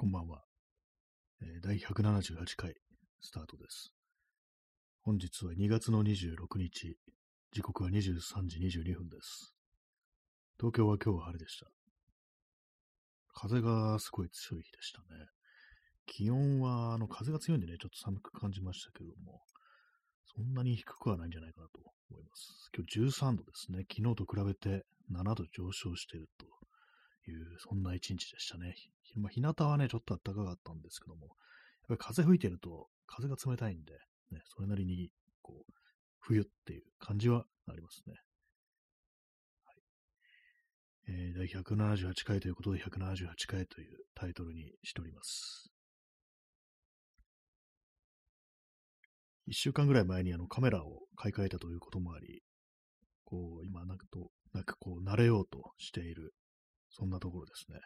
こんばんは。えー第178回スタートです。本日は2月の26日、時刻は23時22分です。東京は今日は晴れでした。風がすごい強い日でしたね。気温は、あの、風が強いんでね、ちょっと寒く感じましたけども、そんなに低くはないんじゃないかなと思います。今日13度ですね。昨日と比べて7度上昇しているという、そんな一日でしたね。まあ、日向はね、ちょっと暖かかったんですけども、やっぱり風吹いてると、風が冷たいんで、ね、それなりに、こう、冬っていう感じはありますね。はい。えー、第178回ということで、178回というタイトルにしております。一週間ぐらい前にあのカメラを買い替えたということもあり、こう、今なんかと、なんかこう、慣れようとしている、そんなところですね。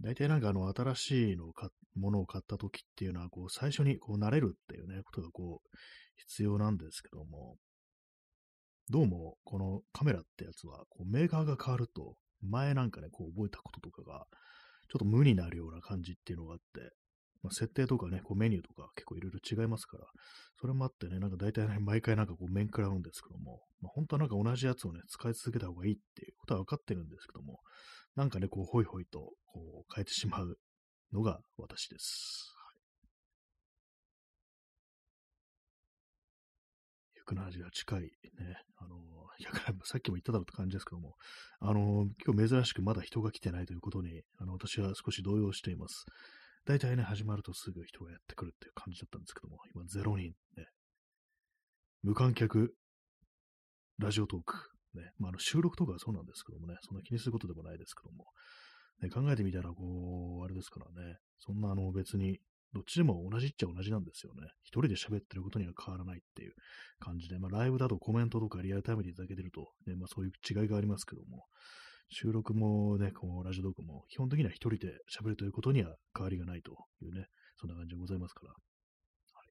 大体なんかあの、新しいのを買ものを買った時っていうのは、こう、最初にこう、慣れるっていうね、ことがこう、必要なんですけども、どうも、このカメラってやつは、こう、メーカーが変わると、前なんかね、こう、覚えたこととかが、ちょっと無になるような感じっていうのがあって、まあ、設定とかね、こうメニューとか結構いろいろ違いますから、それもあってね、なんか大体ね、毎回なんかこう面食らうんですけども、まあ、本当はなんか同じやつをね、使い続けた方がいいっていうことは分かってるんですけども、なんかね、こう、ホイホイと、こう、変えてしまうのが私です。178回ね、あの、ーさっきも言っただろうって感じですけども、あの、今日珍しくまだ人が来てないということに、あの、私は少し動揺しています。大体ね、始まるとすぐ人がやってくるっていう感じだったんですけども、今0人ね、無観客ラジオトーク、ね、まあ、あの収録とかはそうなんですけどもね、そんな気にすることでもないですけども、ね、考えてみたら、こう、あれですからね、そんなあの別に、どっちでも同じっちゃ同じなんですよね。一人で喋ってることには変わらないっていう感じで、まあ、ライブだとコメントとかリアルタイムでいただけてると、ね、まあ、そういう違いがありますけども、収録もね、こう、ラジオトークも、基本的には一人で喋るということには変わりがないというね、そんな感じでございますから。はい。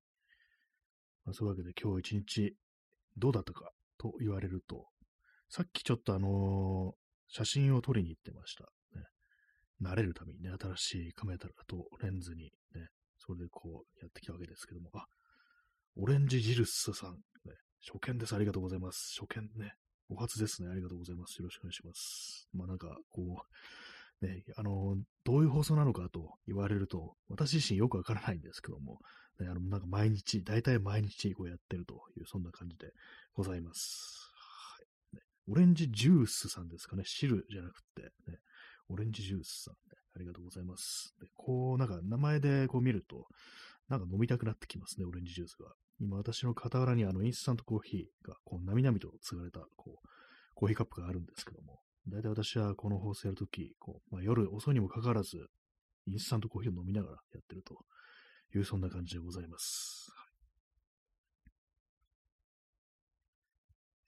まあ、そういうわけで今日一日どうだったかと言われると、さっきちょっとあのー写真を撮りに行ってました。ね。慣れるためにね、新しいカメラとレンズにね、それでこうやってきたわけですけども、あ、オレンジジルスさん、ね、初見です。ありがとうございます。初見ね。お初ですね。ありがとうございます。よろしくお願いします。まあなんか、こう、ね、あの、どういう放送なのかと言われると、私自身よくわからないんですけども、ね、あの、なんか毎日、大体毎日こうやってるという、そんな感じでございます。はい。ね、オレンジジュースさんですかね。汁じゃなくて、ね、オレンジジュースさん、ね、ありがとうございます。でこう、なんか名前でこう見ると、なんか飲みたくなってきますね、オレンジジュースが。今、私の傍らにあのインスタントコーヒーが、こう、なみなみと継がれた、こう、コーヒーカップがあるんですけども、大体私はこの放送やるとき、こう、まあ、夜遅いにもかかわらず、インスタントコーヒーを飲みながらやってるという、そんな感じでございます。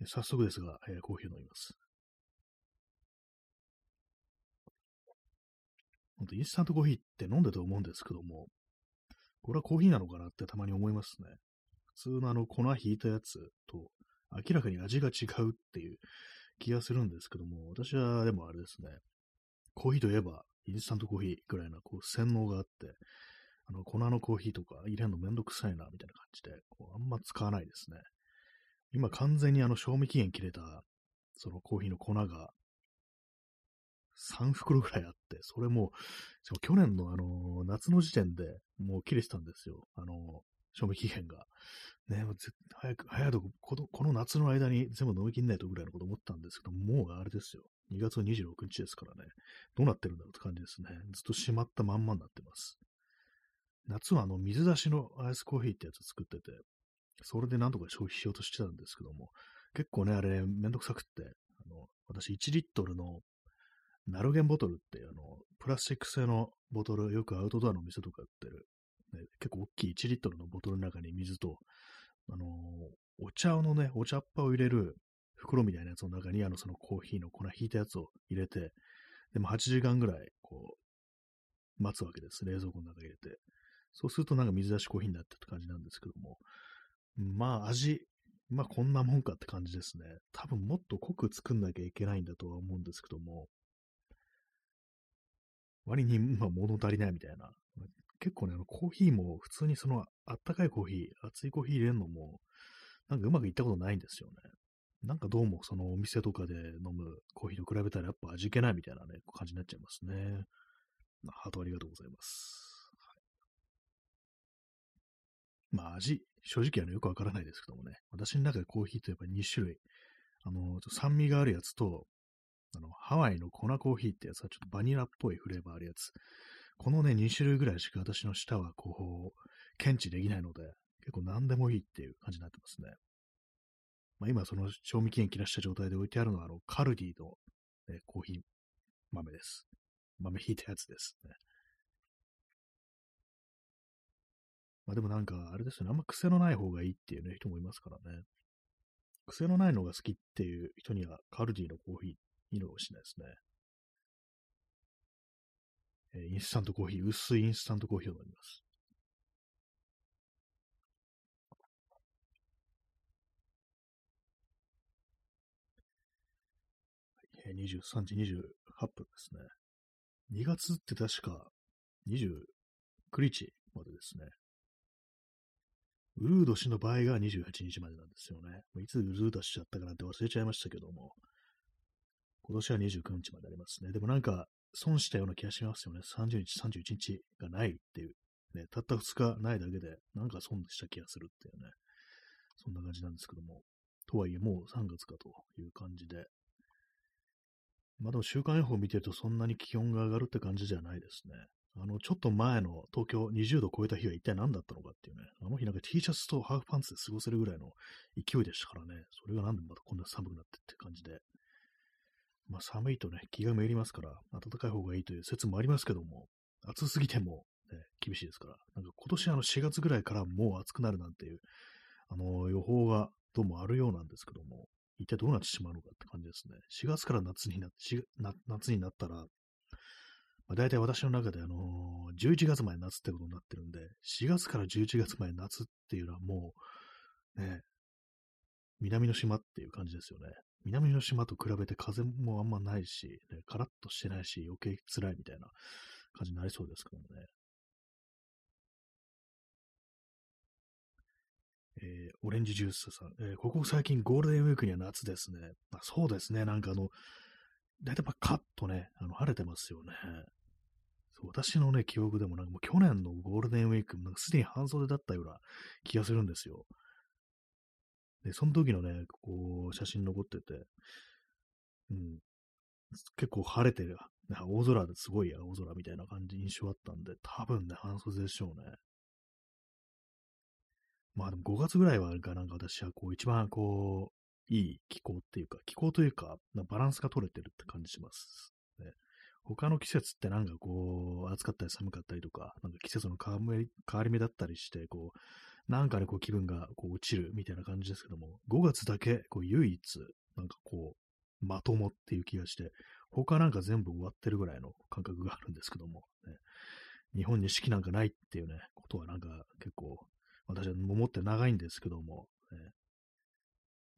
早速ですが、えーコーヒーを飲みます。本当インスタントコーヒーって飲んでて思うんですけども、これはコーヒーなのかなってたまに思いますね。普通のあの粉引いたやつと明らかに味が違うっていう気がするんですけども、私はでもあれですね、コーヒーといえばインスタントコーヒーぐらいなこう洗脳があって、あの粉のコーヒーとか入れるのめんどくさいなみたいな感じで、こうあんま使わないですね。今完全にあの賞味期限切れたそのコーヒーの粉が3袋ぐらいあって、それも、しかも去年のあの、夏の時点でもう切れてたんですよ。あの、賞味期限が。ね、もう早く、早くこの、この夏の間に全部飲み切んないとぐらいのこと思ったんですけど、もうあれですよ。2月26日ですからね。どうなってるんだろうって感じですね。ずっと閉まったまんまになってます。夏はあの、水出しのアイスコーヒーってやつ作ってて、それでなんとか消費しようとしてたんですけども、結構ね、あれ、めんどくさくって、あの、私1リットルのナルゲンボトルってあの、プラスチック製のボトル、よくアウトドアの店とか売ってる、ね、結構大きい1リットルのボトルの中に水と、あのーお茶のね、お茶っ葉を入れる袋みたいなやつの中に、あの、そのコーヒーの粉引いたやつを入れて、でも8時間ぐらい、こう、待つわけです。冷蔵庫の中に入れて。そうするとなんか水出しコーヒーになってって感じなんですけども、まあ味、まあこんなもんかって感じですね。多分もっと濃く作んなきゃいけないんだとは思うんですけども、割に、ま、物足りないみたいな。結構ね、あの、コーヒーも普通にその、あったかいコーヒー、熱いコーヒー入れるのも、なんかうまくいったことないんですよね。なんかどうもそのお店とかで飲むコーヒーと比べたらやっぱ味気ないみたいなね、感じになっちゃいますね。ハートありがとうございます。はい、まあ味、正直あのよくわからないですけどもね、私の中でコーヒーとやっぱ2種類、あの、酸味があるやつと、あの、ハワイの粉コーヒーってやつはちょっとバニラっぽいフレーバーあるやつ。このね、2種類ぐらいしか私の舌はこう、検知できないので、結構何でもいいっていう感じになってますね。まあ、今、その賞味期限切らした状態で置いてあるのは、あの、カルディの、ね、コーヒー豆です。豆ひいたやつですね。まあでもなんか、あれですよね。あんま癖のない方がいいっていうね、人もいますからね。癖のないのが好きっていう人には、カルディのコーヒー、いいのかもしれないですね。インスタントコーヒー、薄いインスタントコーヒーを飲みます。23時28分ですね。2月って確か29日までですね。ウルード氏の場合が28日までなんですよね。いつウルードしちゃったかなんて忘れちゃいましたけども、今年は29日までありますね。でもなんか、損したような気がしますよね。30日、31日がないっていう。ね、たった2日ないだけで、なんか損した気がするっていうね。そんな感じなんですけども。とはいえ、もう3月かという感じで。まあでも週間予報を見てるとそんなに気温が上がるって感じじゃないですね。あの、ちょっと前の東京20度超えた日は一体何だったのかっていうね。あの日なんか T シャツとハーフパンツで過ごせるぐらいの勢いでしたからね。それがなんでまたこんな寒くなってって感じで。まあ寒いとね、気がめりますから、暖かい方がいいという説もありますけども、暑すぎても、ね、厳しいですから、なんか今年あの4月ぐらいからもう暑くなるなんていう、あの予報がどうもあるようなんですけども、一体どうなってしまうのかって感じですね。4月から夏になって、夏になったら、まあ、大体私の中で、あのー、11月前夏ってことになってるんで、4月から11月前夏っていうのはもう、ね、南の島っていう感じですよね。南の島と比べて風もあんまないし、ね、カラッとしてないし、余計辛いみたいな感じになりそうですけどね。えー、オレンジジュースさん、えー、ここ最近ゴールデンウィークには夏ですね。あそうですね、なんかあの、だいたいカッとね、あの晴れてますよね。そう私のね、記憶でもなんかもう去年のゴールデンウィーク、なんかすでに半袖だったような気がするんですよ。で、その時のね、こう、写真残ってて、うん、結構晴れてる、青空ですごい青空みたいな感じ、印象あったんで、多分ね、半袖でしょうね。まあでも5月ぐらいはがなんか私はこう一番こう、いい気候っていうか、気候というか、バランスが取れてるって感じします。ね、他の季節ってなんかこう、暑かったり寒かったりとか、なんか季節の変わり目だったりして、こう、なんかね、こう気分がこう落ちるみたいな感じですけども、5月だけこう唯一、なんかこう、まともっていう気がして、他なんか全部終わってるぐらいの感覚があるんですけども、ね、日本に四季なんかないっていうね、ことはなんか結構私は思って長いんですけども、ね、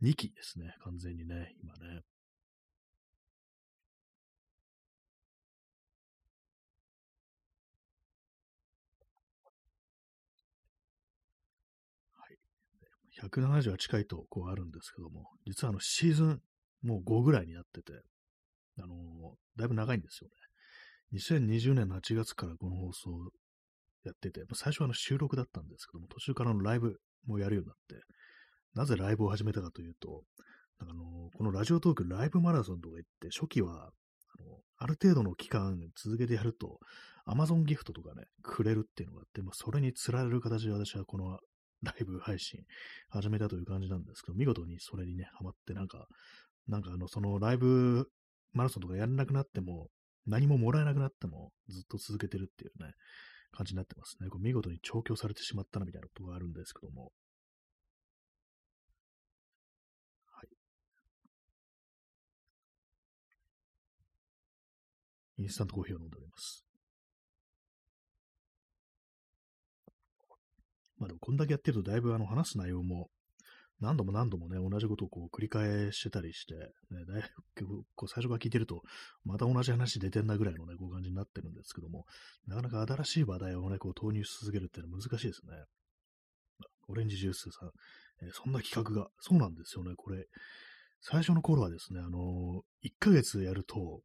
2期ですね、完全にね、今ね。170は近いとこうあるんですけども、実はあのシーズンもう5ぐらいになってて、あのー、だいぶ長いんですよね。2020年の8月からこの放送やってて、最初はあの収録だったんですけども、途中からのライブもやるようになって、なぜライブを始めたかというと、あのこのラジオトークライブマラソンとか言って、初期はあのある程度の期間続けてやると、Amazon ギフトとかね、くれるっていうのがあって、まあ、それに釣られる形で私はこのライブ配信始めたという感じなんですけど、見事にそれにね、ハマって、なんか、なんかあの、そのライブマラソンとかやらなくなっても、何ももらえなくなってもずっと続けてるっていうね、感じになってますね。こう見事に調教されてしまったなみたいなことがあるんですけども。はい。インスタントコーヒーを飲んでおります。まあでもこんだけやってるとだいぶあの話す内容も何度も何度もね、同じことをこう繰り返してたりして、ね、だいぶこう最初から聞いてると、また同じ話出てんなぐらいのね、こう感じになってるんですけども、なかなか新しい話題をね、こう投入し続けるっていうのは難しいですね。オレンジジュースさん、えー、そんな企画が、そうなんですよね、これ。最初の頃はですね、あのー、1ヶ月やると、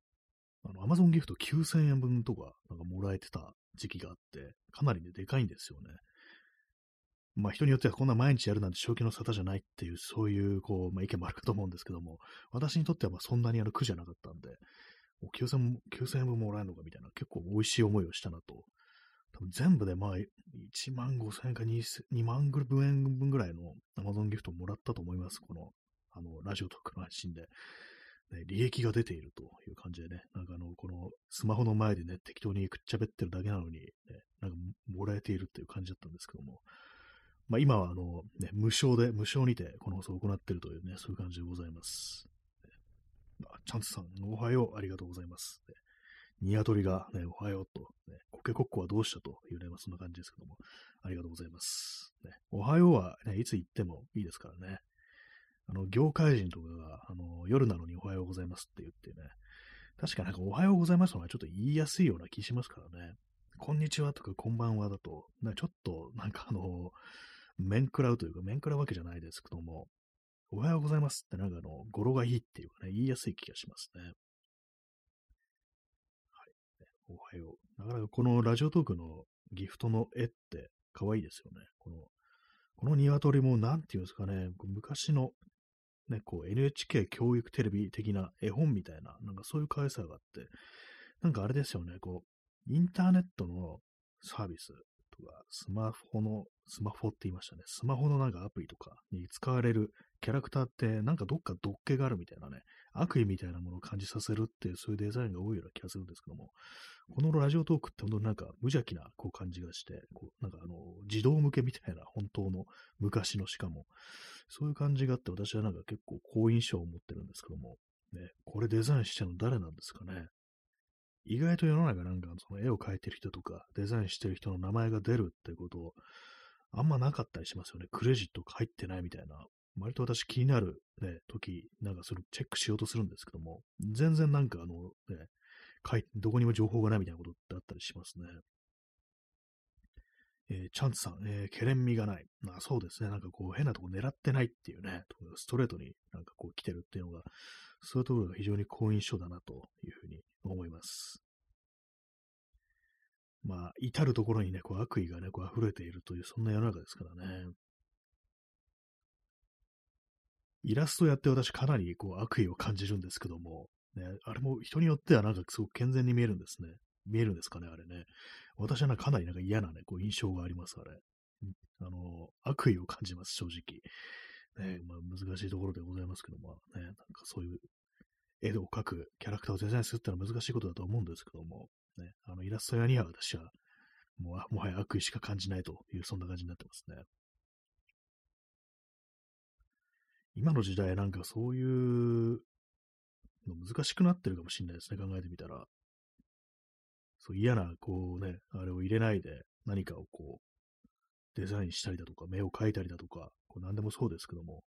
あの、アマゾンギフト9000円分とか、なんかもらえてた時期があって、かなりね、でかいんですよね。まあ人によってはこんな毎日やるなんて正気の沙汰じゃないっていう、そういう、こう、まあ意見もあるかと思うんですけども、私にとってはまあそんなにあの苦じゃなかったんで、もう 9000, 円分もらえるのかみたいな、結構美味しい思いをしたなと。多分全部でまあ1万5000円か 2, 2万分円分ぐらいの Amazon ギフトをもらったと思います。この、あの、ラジオトークの配信で。利益が出ているという感じでね、なんかあの、このスマホの前でね、適当にくっちゃべってるだけなのに、ね、なんかもらえているっていう感じだったんですけども、まあ、今はあの、ね、無償で、無償にてこの放送を行っているというね、そういう感じでございます。ね、チャンスさん、おはよう、ありがとうございます。ニワトリが、ね、おはようと、ね、コケコッコはどうしたというね、まあ、そんな感じですけども、ありがとうございます。ね、おはようは、ね、いつ言ってもいいですからね。あの、業界人とかが、あの、夜なのにおはようございますって言ってね、確かなんかおはようございますのはちょっと言いやすいような気しますからね。こんにちはとかこんばんはだと、ちょっとなんかあの、面食らうというか、面食らうわけじゃないですけども、おはようございますってなんかあの、語呂がいいっていうかね、言いやすい気がしますね。はい。おはよう。なかなかこのラジオトークのギフトの絵って可愛いですよね。この、この鶏もなんていうんですかね、昔のね、こう NHK 教育テレビ的な絵本みたいな、なんかそういう可愛さがあって、なんかあれですよね、こう、インターネットのサービスとか、スマホの、スマホって言いましたね。スマホのなんかアプリとかに使われるキャラクターって、なんかどっか毒気があるみたいなね、悪意みたいなものを感じさせるっていう、そういうデザインが多いような気がするんですけども、このラジオトークって本当になんか無邪気なこう感じがして、こうなんかあの、児童向けみたいな、本当の昔のしかも、そういう感じがあって、私はなんか結構好印象を持ってるんですけども、ね、これデザインしてるの誰なんですかね。意外と世の中なんかその絵を描いてる人とかデザインしてる人の名前が出るってことをあんまなかったりしますよね。クレジットが入ってないみたいな。割と私気になるね、時、なんかそれチェックしようとするんですけども、全然なんかあのね、どこにも情報がないみたいなことってあったりしますね。えー、チャンツさん、えー、ケレン味がない。まあそうですね。なんかこう変なとこ狙ってないっていうね、ストレートになんかこう来てるっていうのが、そういうところが非常に好印象だなというふうに思います。まあ、至るところにね、こう悪意がね、こう溢れているという、そんな世の中ですからね。イラストやって私かなりこう悪意を感じるんですけども、ね、あれも人によってはなんかすごく健全に見えるんですね。見えるんですかね、あれね。私はなんかかなりなんか嫌なね、こう印象があります、あれ。あの、悪意を感じます、正直。ね、まあ、難しいところでございますけども、ね、なんかそういう絵を描く、キャラクターをデザインするってのは難しいことだと思うんですけども、ね、あのイラスト屋には私はもうもはや悪意しか感じないという、そんな感じになってますね。今の時代なんかそういうの難しくなってるかもしれないですね、考えてみたら。そう嫌な、こうね、あれを入れないで何かをこう、デザインしたりだとか、目を描いたりだとか、こう何でもそうですけども、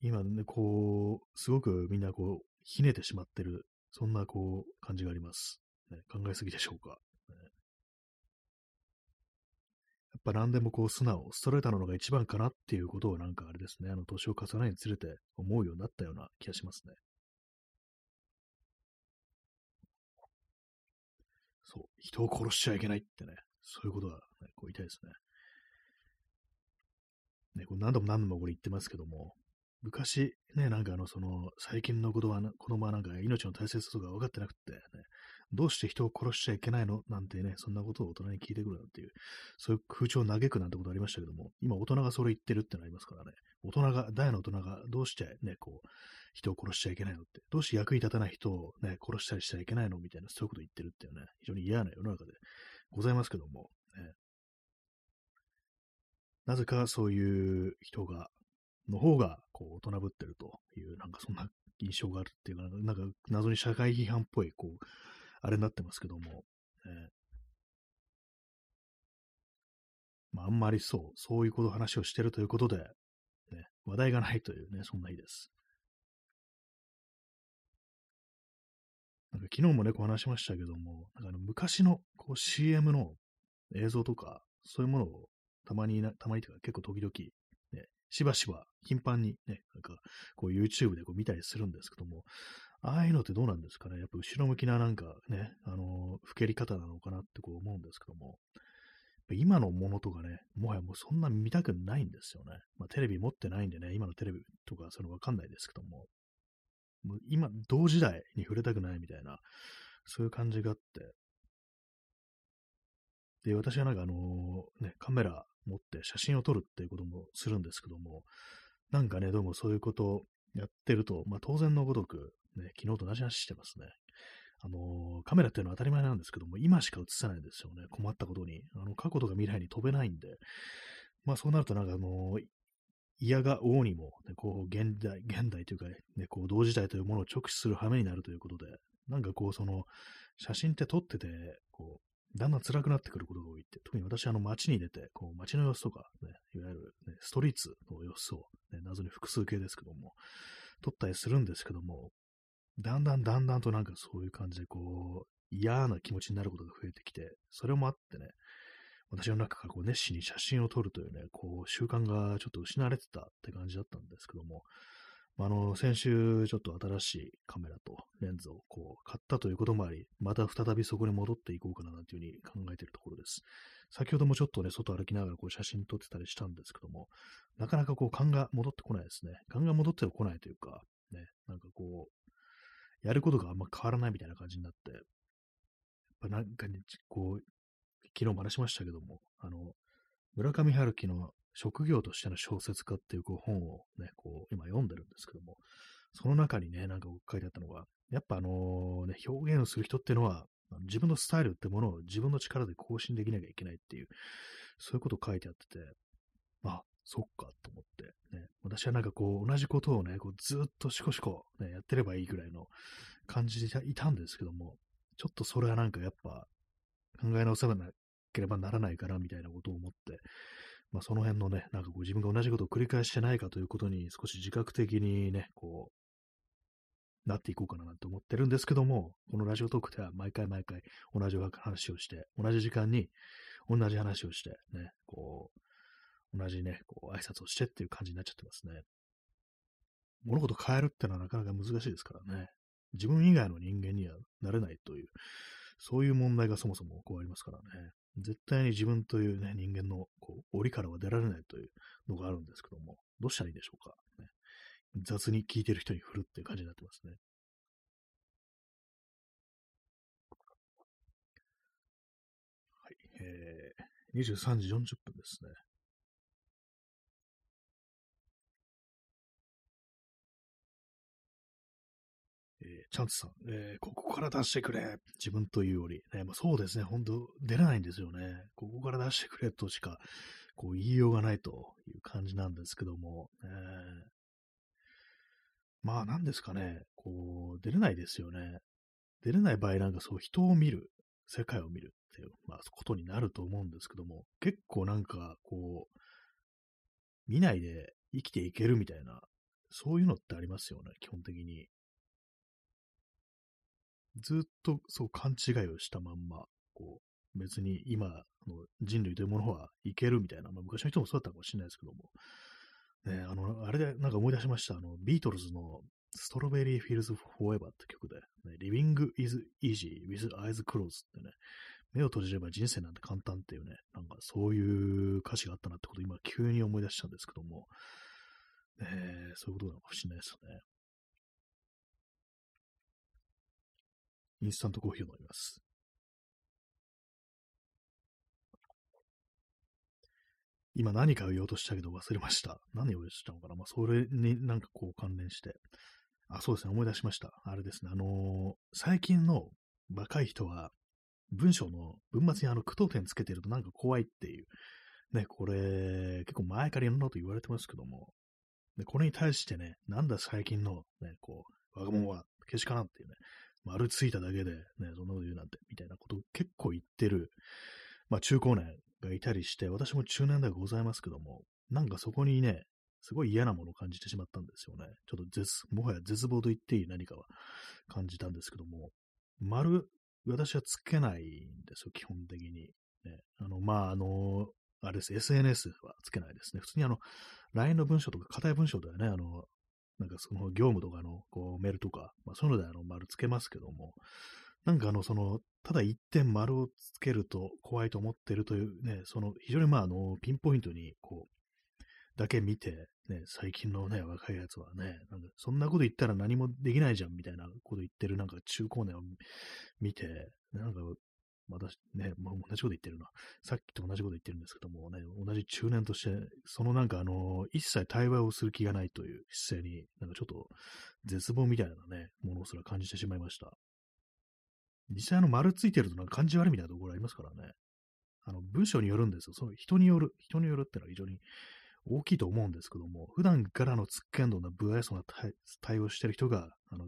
今ね、こう、すごくみんなこう、ひねてしまってる、そんなこう、感じがあります。ね、考えすぎでしょうか。ね、やっぱ何でもこう、素直、ストレートなのが一番かなっていうことをなんかあれですね、あの、年を重ねにつれて思うようになったような気がしますね。そう、人を殺しちゃいけないってね、そういうことは、ね、こう言いたいですね。ね、これ何度も何度もこれ言ってますけども、昔、ね、なんかあの、その、最近の子供は、子供はなんか命の大切さとか分かってなくて、ね、どうして人を殺しちゃいけないの？なんてね、そんなことを大人に聞いてくるなんていう、そういう空調を嘆くなんてことありましたけども、今大人がそれ言ってるってのありますからね、大人が、大の大人がどうしてね、こう、人を殺しちゃいけないのって、どうして役に立たない人をね、殺したりしちゃいけないの？みたいな、そういうこと言ってるっていうね、非常に嫌な世の中でございますけども、ね、なぜかそういう人が、の方が、こう、大人ぶってるという、なんかそんな印象があるっていうか、なんか謎に社会批判っぽい、こう、あれになってますけども、えまあ、あんまりそう、そういうこと話をしてるということで、ね、話題がないというね、そんな日です。なんか昨日もね、こう話しましたけども、なんかあの昔のこう CM の映像とか、そういうものをたまにな、たまにというか結構時々、ね、しばしば頻繁にね、なんかこう YouTube でこう見たりするんですけども、ああいうのってどうなんですかね？やっぱ後ろ向きななんかね、あの、ふけり方なのかなってこう思うんですけども、今のものとかね、もはやもうそんな見たくないんですよね。まあテレビ持ってないんでね、今のテレビとかそのわかんないですけども、もう今、同時代に触れたくないみたいな、そういう感じがあって、で、私はなんかあのね、カメラ持って写真を撮るっていうこともするんですけども、なんかね、どうもそういうことやってると、まあ当然のごとく、ね、昨日と同じ話してますね。あのー、カメラっていうのは当たり前なんですけども、今しか映せないんですよね。困ったことに。あの、過去とか未来に飛べないんで。まあそうなるとなんかあのー、嫌が王にも、ね、こう、現代、現代というか、ね、こう、同時代というものを直視する羽目になるということで、なんかこう、その、写真って撮ってて、こう、だんだん辛くなってくることが多いって、特に私、あの、街に出て、こう、街の様子とか、ね、いわゆる、ね、ストリートの様子を、ね、謎に複数形ですけども、撮ったりするんですけども、だんだんだんだんとなんかそういう感じで、こう、嫌な気持ちになることが増えてきて、それもあってね、私の中からこう熱心に写真を撮るというね、こう習慣がちょっと失われてたって感じだったんですけども、あの、先週ちょっと新しいカメラとレンズをこう買ったということもあり、また再びそこに戻っていこうかななんていうふうに考えているところです。先ほどもちょっとね、外歩きながらこう写真撮ってたりしたんですけども、なかなかこう勘が戻ってこないですね。勘が戻ってこないというか、ね、なんかこう、やることがあんま変わらないみたいな感じになって、やっぱなんかね、こう、昨日も話しましたけども、あの、村上春樹の職業としての小説家っていうこう本をね、こう、今読んでるんですけども、その中にね、なんか書いてあったのが、やっぱあのね、表現をする人っていうのは、自分のスタイルってものを自分の力で更新できなきゃいけないっていう、そういうことを書いてあってて、そっかと思って、ね、私はなんかこう、同じことをね、こうずっとシコシコ、ね、やってればいいぐらいの感じでいたんですけども、ちょっとそれはなんかやっぱ考え直さなければならないかな、みたいなことを思って、まあ、その辺のね、なんかこう自分が同じことを繰り返してないかということに少し自覚的にね、こう、なっていこうかななんて思ってるんですけども、このラジオトークでは毎回毎回同じ話をして、同じ時間に同じ話をして、ね、こう、同じね、こう挨拶をしてっていう感じになっちゃってますね。物事変えるってのはなかなか難しいですからね。自分以外の人間にはなれないという、そういう問題がそもそもこうありますからね。絶対に自分というね、人間のこう檻からは出られないというのがあるんですけども、どうしたらいいでしょうか。ね、雑に聞いてる人に振るっていう感じになってますね。はい。えー、23時40分ですね。チャンツさん、えー、ここから出してくれ。自分というより。ね、まあ、そうですね。本当出れないんですよね。ここから出してくれとしか、こう言いようがないという感じなんですけども。えー、まあ、なんですかね。こう、出れないですよね。出れない場合なんかそう人を見る、世界を見るっていう、まあ、ことになると思うんですけども、結構なんか、こう、見ないで生きていけるみたいな、そういうのってありますよね、基本的に。ずっとそう勘違いをしたまんま、こう、別に今の人類というものはいけるみたいな、まあ、昔の人もそうだったかもしれないですけども、ね、あの、あれでなんか思い出しました。あの、ビートルズのStrawberry Fields Forever って曲で、ね、Living is easy with eyes closed ってね、目を閉じれば人生なんて簡単っていうね、なんかそういう歌詞があったなってことを今急に思い出したんですけども、ね、そういうことなのかもしれないですよね。インスタントコーヒーを飲みます。今何か言おうとしたけど忘れました。何を言おうとしたのかなまあ、それになんかこう関連して。あ、そうですね。思い出しました。あれですね。あのー、最近の若い人は、文章の文末にあの句読点つけてるとなんか怖いっていう。ね、これ、結構前からいろんなこと言われてますけども。で、これに対してね、なんだ最近のね、こう、若者は、けしからんっていうね、丸ついただけで、ね、そんなこと言うなんて、みたいなことを結構言ってる、まあ中高年がいたりして、私も中年ではございますけども、なんかそこにね、すごい嫌なものを感じてしまったんですよね。ちょっと絶、もはや絶望と言っていい何かは感じたんですけども、丸、私はつけないんですよ、基本的に。ね、あの、まあ、あの、あれです、SNS はつけないですね。普通にあの、LINE の文章とか、硬い文章ではね、あの、なんかその業務とかのこうメールとか、まあ、そういうのであの丸つけますけども、なんかあの、その、ただ一点丸をつけると怖いと思ってるというね、その非常にまああの、ピンポイントにこう、だけ見て、ね、最近のね、若いやつはね、なんかそんなこと言ったら何もできないじゃんみたいなこと言ってるなんか中高年を見て、なんかまたね、まあ、同じこと言ってるな。さっきと同じこと言ってるんですけどもね、同じ中年として、そのなんかあの、一切対話をする気がないという姿勢に、なんかちょっと絶望みたいなね、ものすら感じてしまいました。実際あの丸ついてるとなんか感じ悪いみたいなところありますからね。あの、文章によるんですよ。その人による、人によるってのは非常に大きいと思うんですけども、普段からのつっけんどな不愛想な対応してる人が、あの、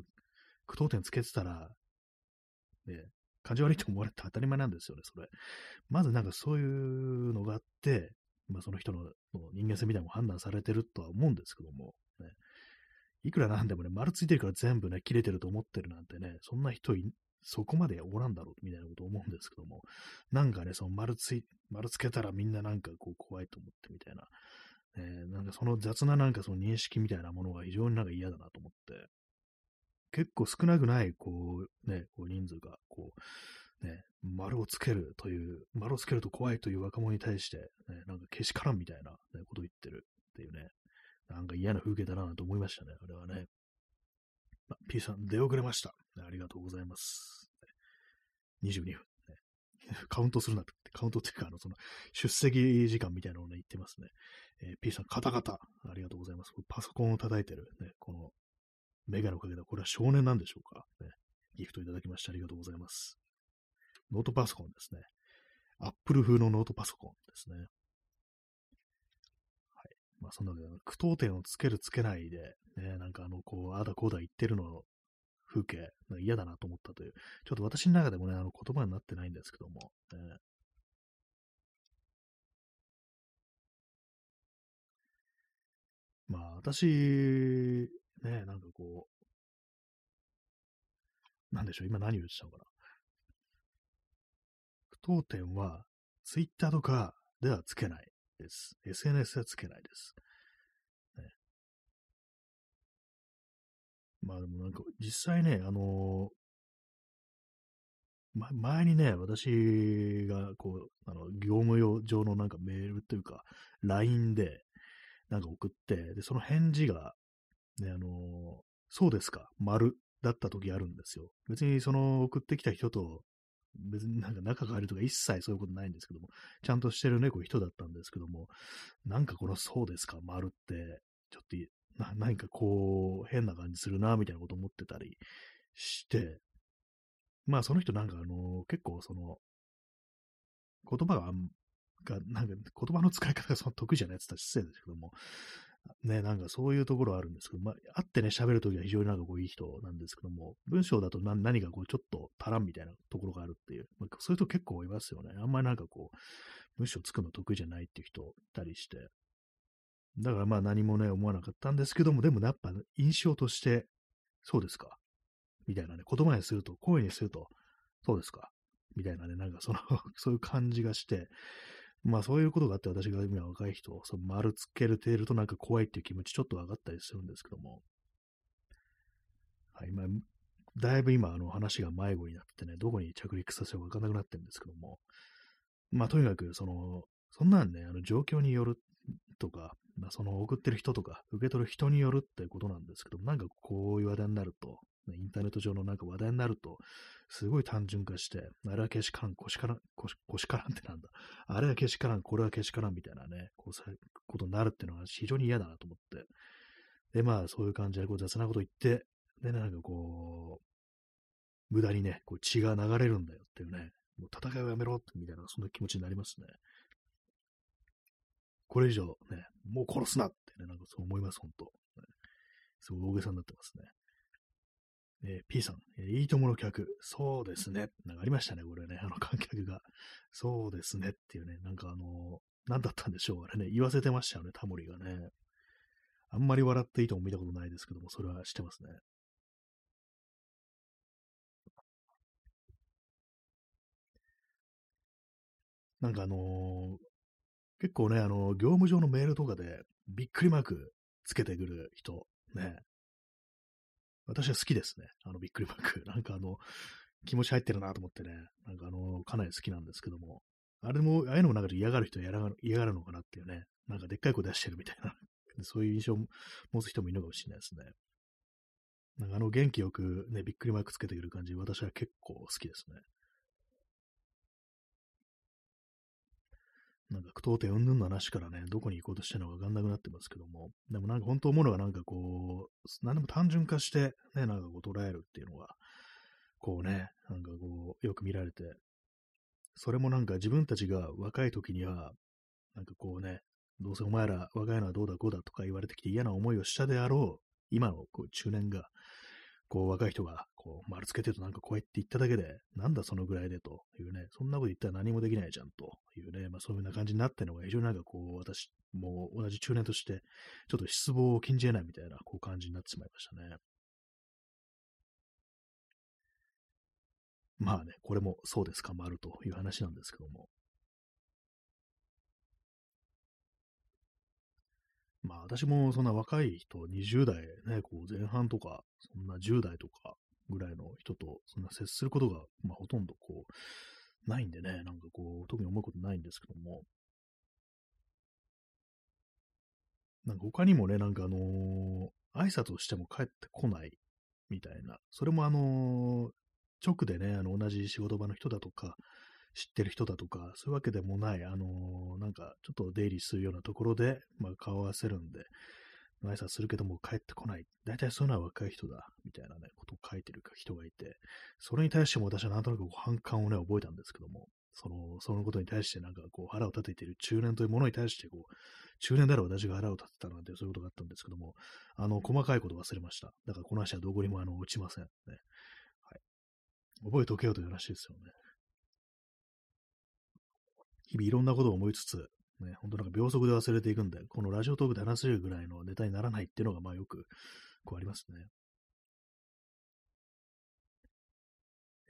句読点つけてたら、ね、感じ悪いと思われて当たり前なんですよね、それ。まずなんかそういうのがあって、まあその人の人間性みたいなのも判断されてるとは思うんですけども、ね、いくらなんでもね、丸ついてるから全部ね、切れてると思ってるなんてね、そんな人そこまでおらんだろうみたいなこと思うんですけども、なんかね、その丸つい、丸つけたらみんななんかこう怖いと思ってみたいな、えー、なんかその雑ななんかその認識みたいなものが非常になんか嫌だなと思って、結構少なくない、こう、ね、こう人数が、こう、ね、丸をつけるという、丸をつけると怖いという若者に対して、ね、なんかけしからんみたいな、ね、ことを言ってるっていうね、なんか嫌な風景だなと思いましたね、あれはね。ま、P さん、出遅れました。ありがとうございます。22分、ね。カウントするなって、カウントっていうか、あの、その、出席時間みたいなのをね、言ってますね。えー、P さん、カタカタ。ありがとうございます。パソコンを叩いてる、ね、このメガネをかけた、これは少年なんでしょうか、ね、ギフトいただきましてありがとうございます。ノートパソコンですね。アップル風のノートパソコンですね。はい。まあ、そんなわけで、句読点をつけるつけないで、ね、なんかあの、こう、あだこうだ言ってるの風景、嫌だなと思ったという、ちょっと私の中でもね、あの言葉になってないんですけども、ね、まあ、私ね、なんかこう、なんでしょう、今何を言ってたのかな。不当店は、ツイッターとかではつけないです。SNS はつけないです。ね、まあでもなんか、実際ね、あのま、前にね、私が、こう、あの、業務用上のなんかメールというか、LINE で、なんか送って、で、その返事が、ね、あのそうですか、丸だった時あるんですよ。別にその送ってきた人と、別になんか仲があるとか一切そういうことないんですけども、ちゃんとしてるね、こう人だったんですけども、なんかこのそうですか、丸って、ちょっとな、なんかこう、変な感じするな、みたいなこと思ってたりして、まあその人なんかあの、結構その、言葉が、がなんか言葉の使い方がその得意じゃないって言ったら失礼ですけども、ね、なんかそういうところあるんですけど、まあ、会ってね、喋るときは非常になんかこういい人なんですけども、文章だと何何かこうちょっと足らんみたいなところがあるっていう、まあ、そういう人結構いますよね。あんまりなんかこう、文章つくの得意じゃないっていう人いたりして。だからまあ何もね、思わなかったんですけども、でもやっぱ印象として、そうですか。みたいなね、言葉にすると、声にすると、そうですか。みたいなね、なんかその そういう感じがして、まあそういうことがあって私が今若い人、その丸つけるているとなんか怖いっていう気持ちちょっと上がったりするんですけども。はい、まあ、だいぶ今あの話が迷子になってね、どこに着陸させようかわかんなくなってるんですけども。まあとにかくその、そんなんね、あの状況によるとか、まあ、その送ってる人とか、受け取る人によるってことなんですけども、なんかこういう話題になると、インターネット上のなんか話題になると、すごい単純化して、あれはけしからん、腰からん、腰からんってなんだ。あれはけしからん、これはけしからんみたいなね、こうさことになるっていうのは非常に嫌だなと思って。で、まあ、そういう感じでこう雑なこと言って、で、なんかこう、無駄にね、こう血が流れるんだよっていうね、もう戦いをやめろみたいな、そんな気持ちになりますね。これ以上ね、もう殺すなってね、なんかそう思います、本当、ね、すごい大げさになってますね。えー、P さん、えー、いいともの客、そうですね。なんかありましたね、これね、あの観客が。そうですねっていうね、なんかあのー、なんだったんでしょう、あれね、言わせてましたよね、タモリがね。あんまり笑っていいとも見たことないですけども、それはしてますね。なんかあのー、結構ね、あのー、業務上のメールとかでびっくりマークつけてくる人、ね。私は好きですね。あのびっくりマーク。なんかあの、気持ち入ってるなと思ってね、なんかあの、かなり好きなんですけども、あれも、ああいうのもなんか嫌がる人は嫌がるのかなっていうね、なんかでっかい声出してるみたいな、そういう印象を持つ人もいるのかもしれないですね。なんかあの元気よくね、びっくりマークつけてくる感じ、私は結構好きですね。なんか、句読点うんぬんの話からね、どこに行こうとしてるのかわかんなくなってますけども、でもなんか本当思うのがなんかこう、何でも単純化して、ね、なんかこう捉えるっていうのが、こうね、なんかこう、よく見られて、それもなんか自分たちが若い時には、なんかこうね、どうせお前ら若いのはどうだこうだとか言われてきて嫌な思いをしたであろう、今のこう中年が、こう若い人がこう丸つけてるとなんかこうやって言っただけで、なんだそのぐらいでというね、そんなこと言ったら何もできないじゃんというね、まあそういうような感じになってるのが非常になんかこう私も同じ中年としてちょっと失望を禁じ得ないみたいなこう感じになってしまいましたね。まあね、これもそうですか、丸という話なんですけども。私もそんな若い人、20代ね、こう前半とか、そんな10代とかぐらいの人とそんな接することが、まあほとんどこう、ないんでね、なんかこう、特に思うことないんですけども。なんか他にもね、なんかあのー、挨拶をしても帰ってこないみたいな、それもあのー、直でね、あの同じ仕事場の人だとか、知ってる人だとか、そういうわけでもない、あのー、なんか、ちょっと出入りするようなところで、まあ、顔を合わせるんで、挨拶するけども帰ってこない。大体そういうのは若い人だ。みたいなね、ことを書いてる人がいて、それに対しても私はなんとなく反感をね、覚えたんですけども、その、そのことに対してなんかこう腹を立てている中年というものに対してこう、中年であれば私が腹を立てたなんてそういうことがあったんですけども、あの、細かいこと忘れました。だからこの話はどこにもあの、落ちません。ね。はい。覚えておけよという話ですよね。日々いろんなことを思いつつ、ね、本当なんか秒速で忘れていくんで、このラジオトークで話せるぐらいのネタにならないっていうのが、まあよく、こうありますね。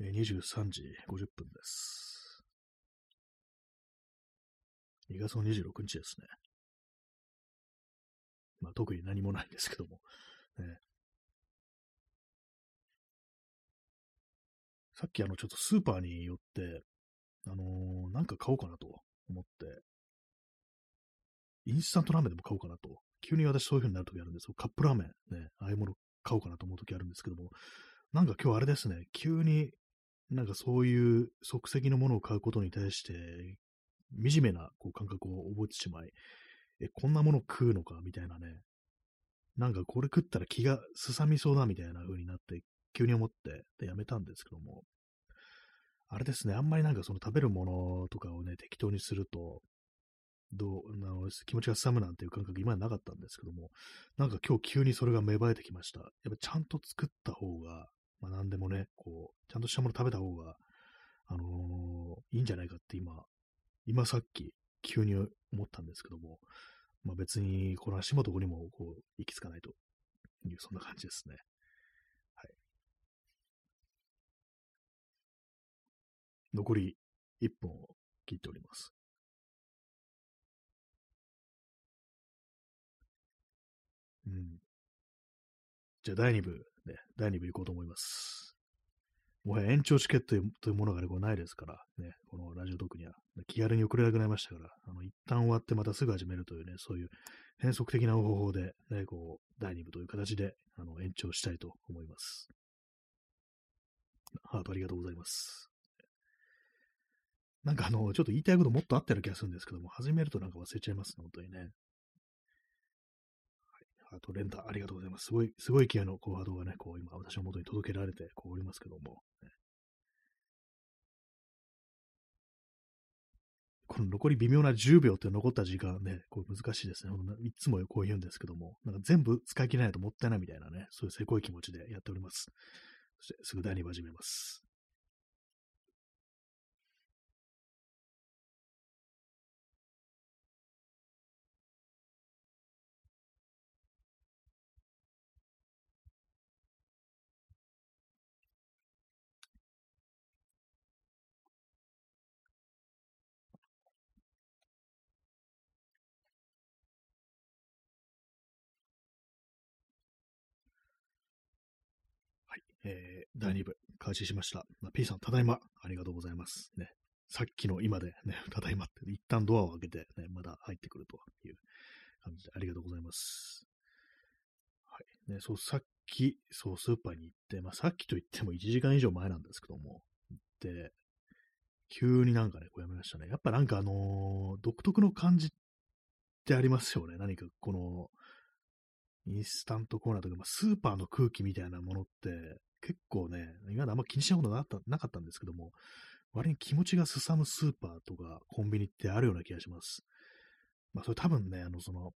23時50分です。2月の26日ですね。まあ特に何もないんですけども。ね、さっきあのちょっとスーパーによって、あのー、なんか買おうかなと思って、インスタントラーメンでも買おうかなと。急に私そういう風になるときあるんです。よ。カップラーメンね、ああいうもの買おうかなと思うときあるんですけども、なんか今日あれですね、急になんかそういう即席のものを買うことに対して、惨めなこう感覚を覚えてしまい、え、こんなもの食うのか？みたいなね、なんかこれ食ったら気がすさみそうだみたいな風になって、急に思ってでやめたんですけども、あれですね、あんまりなんかその食べるものとかをね、適当にすると、どう、あの気持ちがすさむなんていう感覚今までなかったんですけども、なんか今日急にそれが芽生えてきました。やっぱちゃんと作った方が、まあ何でもね、こう、ちゃんとしたもの食べた方が、あのー、いいんじゃないかって今、今さっき急に思ったんですけども、まあ別にこの足元にもこう、行き着かないという、そんな感じですね。残り1本を切っております。うん。じゃあ第2部、ね、第2部行こうと思います。もはや延長チケットというものが、ね、これないですから、ね、このラジオトークには気軽に送れなくなりましたから、あの一旦終わってまたすぐ始めるというね、そういう変則的な方法で、ね、こう、第2部という形であの延長したいと思います。ハートありがとうございます。なんかあの、ちょっと言いたいこともっとあったような気がするんですけども、始めるとなんか忘れちゃいますね、本当にね。はい。あと、レンタありがとうございます。すごい、すごい勢いのこう波動がね、こう今私の元に届けられてこうおりますけども、この残り微妙な10秒って残った時間ね、こう難しいですね。いつもこう言うんですけども、なんか全部使い切れないともったいないみたいなね、そういうせこい気持ちでやっております。そしてすぐ第2部始めます。えー、第2部開始しました。ま、P さん、ただいま、ありがとうございます。ね。さっきの今でね、ただいまって、一旦ドアを開けて、ね、まだ入ってくるという感じでありがとうございます。はい。ね、そう、さっき、そう、スーパーに行って、まあ、さっきと言っても1時間以上前なんですけども、行って、急になんかね、こうやめましたね。やっぱなんかあのー、独特の感じってありますよね。何かこの、インスタントコーナーとか、まあ、スーパーの空気みたいなものって、結構ね、今まであんま気にしたことなかったなかったんですけども、割に気持ちがすさむスーパーとかコンビニってあるような気がします。まあ、それ多分ね、あの、その、